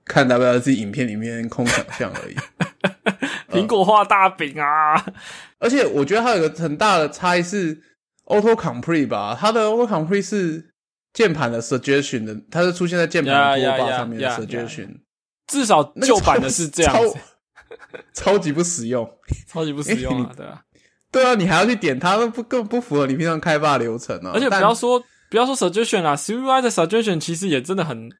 看 WLC 影片里面空想象而已。
苹果画大饼啊，
而且我觉得它有个很大的差异是 Auto Complete 吧，它的 Auto Complete 是键盘的 suggestion 的，它是出现在键盘拖把上面的 suggestion，
至少旧版的是这样子，
超超级不实用。
超级不实用啊，对啊。
对啊，你还要去点它，那不根本不符合你平常开发流程啊。
而且不要说不要说 suggestion 啦，CUI 的 suggestion 其实也真的很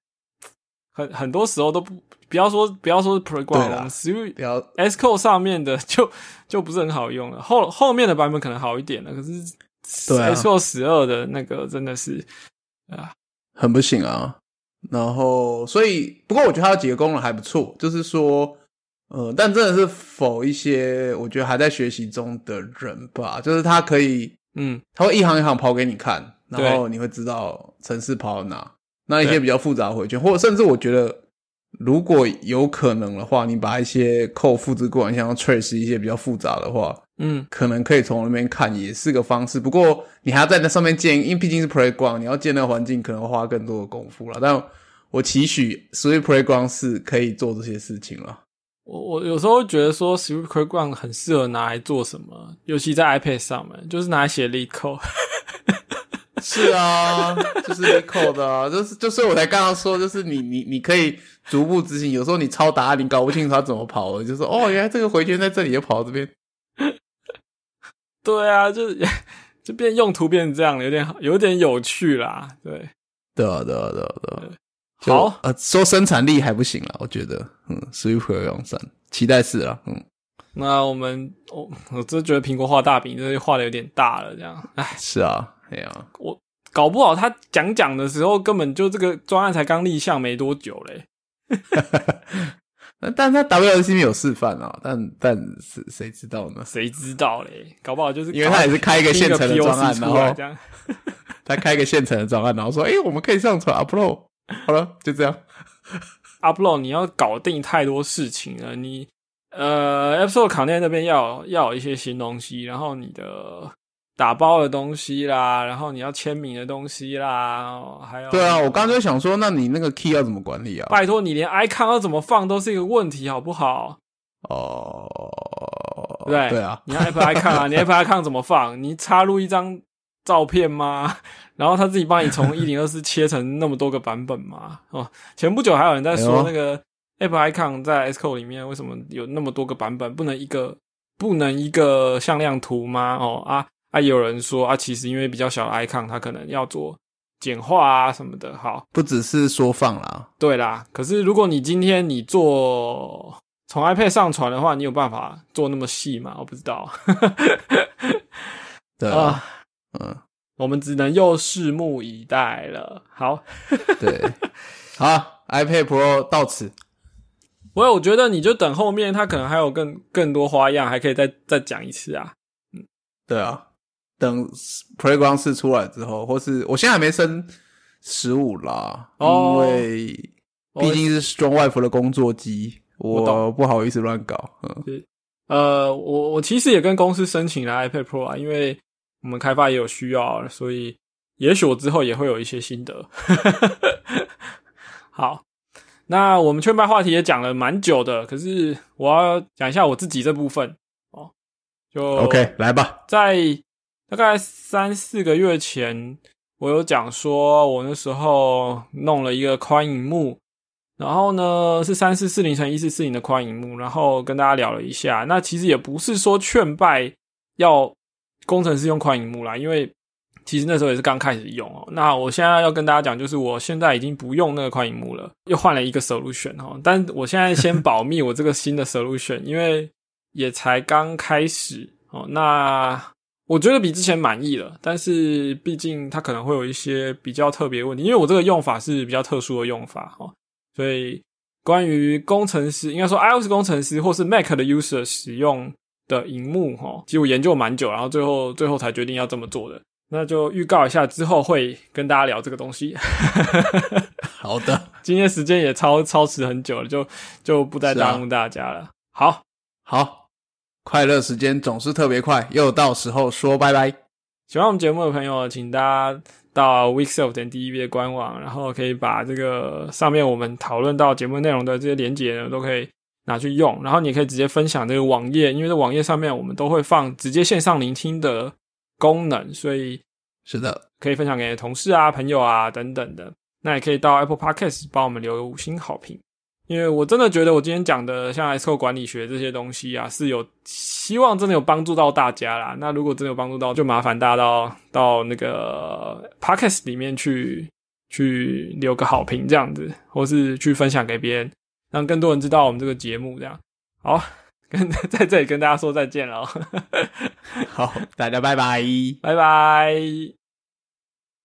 很很多时候都不不要说不要说是 program，
啦
我们 CV
不要。
S Code 上面的 就就不是很好用了，后后面的版本可能好一点了，可是 S Code 十二的那个真的是啊，
很不行啊。然后，所以不过我觉得它有几个功能还不错，就是说，呃，但真的是否一些我觉得还在学习中的人吧，就是它可以
嗯。
它会一行一行跑给你看，然后你会知道城市跑到哪。那一些比较复杂的回圈，或者甚至我觉得，如果有可能的话，你把一些扣复制过来，像 trace 一些比较复杂的话，
嗯
可能可以从那边看，也是个方式。不过你还要在那上面建，因为毕竟是 playground，你要建那个环境，可能会花更多的功夫了。但我期许 Swift Playground 是可以做这些事情了。
我我有时候觉得说 Swift Playground 很适合拿来做什么，尤其在 iPad 上面，就是拿来写 l e code。
是啊，就是 l e code 啊，就是就是我才刚刚说，就是你你你可以逐步执行。有时候你抄答案，你搞不清楚他怎么跑的，就说哦，原来这个回圈在这里，又跑到这边。
对啊，就是就变用途变成这样，有点有点有趣啦。对，
对啊，对啊，对啊，对啊。
好，
呃，说生产力还不行了，我觉得，嗯，Swift Playground 三，期待是啊，嗯。
那我们，我我真觉得苹果画大饼，这画的有点大了，这样，哎，
是啊，哎呀，
我搞不好他讲讲的时候，根本就这个专案才刚立项没多久嘞。
但他 WC 有示范啊，但但是谁知道呢？
谁知道嘞？搞不好就是
因为他也是开一个现成的专案，然后
这样，
他开一个现成的专案，然后说，哎，我们可以上传 upload，好了，就这样
，upload 你要搞定太多事情了，你。呃，App Store 卡内那边要要有一些新东西，然后你的打包的东西啦，然后你要签名的东西啦，还有
对啊，我刚才就想说，那你那个 key 要怎么管理啊？
拜托你连 icon 要怎么放都是一个问题，好不好？
哦，
对
对啊，
你 Apple icon 啊，你 Apple icon 怎么放？你插入一张照片吗？然后他自己帮你从一零二四切成那么多个版本吗？哦，前不久还有人在说那个。Apple Icon 在 Xcode 里面为什么有那么多个版本？不能一个不能一个向量图吗？哦啊啊！有人说啊，其实因为比较小的 Icon，它可能要做简化啊什么的。好，
不只是缩放啦，
对啦。可是如果你今天你做从 iPad 上传的话，你有办法做那么细吗？我不知道。
对啊，嗯，
我们只能又拭目以待了。好，
对，好，iPad Pro 到此。
我我觉得你就等后面，它可能还有更更多花样，还可以再再讲一次啊。
嗯，对啊，等 Playground 四出来之后，或是我现在还没升十五啦，因为毕竟是 Strong Wife 的工作机，我不好意思乱搞。
嗯，呃，我我其实也跟公司申请了 iPad Pro 啊，因为我们开发也有需要，所以也许我之后也会有一些心得。好。那我们圈麦话题也讲了蛮久的，可是我要讲一下我自己这部分哦。就
OK，来吧。
在大概三四个月前，我有讲说，我那时候弄了一个宽银幕，然后呢是三四四零乘一四四零的宽银幕，然后跟大家聊了一下。那其实也不是说劝败要工程师用宽银幕啦，因为。其实那时候也是刚开始用哦。那我现在要跟大家讲，就是我现在已经不用那个宽荧幕了，又换了一个 solution 哦。但我现在先保密我这个新的 solution，因为也才刚开始哦。那我觉得比之前满意了，但是毕竟它可能会有一些比较特别问题，因为我这个用法是比较特殊的用法哈。所以关于工程师，应该说 iOS 工程师或是 Mac 的 user 使用的荧幕哈，其实我研究蛮久，然后最后最后才决定要这么做的。那就预告一下，之后会跟大家聊这个东西。
好的，
今天时间也超超时很久了，就就不再耽误大家了。好，
好，快乐时间总是特别快，又到时候说拜拜。
喜欢我们节目的朋友，请大家到 Weekself 点 D E V 的官网，然后可以把这个上面我们讨论到节目内容的这些连接呢，都可以拿去用。然后你可以直接分享这个网页，因为在网页上面我们都会放直接线上聆听的。功能，所以
是的，
可以分享给同事啊、朋友啊等等的。那也可以到 Apple Podcast 帮我们留个五星好评，因为我真的觉得我今天讲的像 S o 管理学这些东西啊，是有希望真的有帮助到大家啦。那如果真的有帮助到，就麻烦大家到到那个 Podcast 里面去去留个好评，这样子，或是去分享给别人，让更多人知道我们这个节目。这样好。跟 在这里跟大家说再见了，
好，大家拜拜，
拜拜。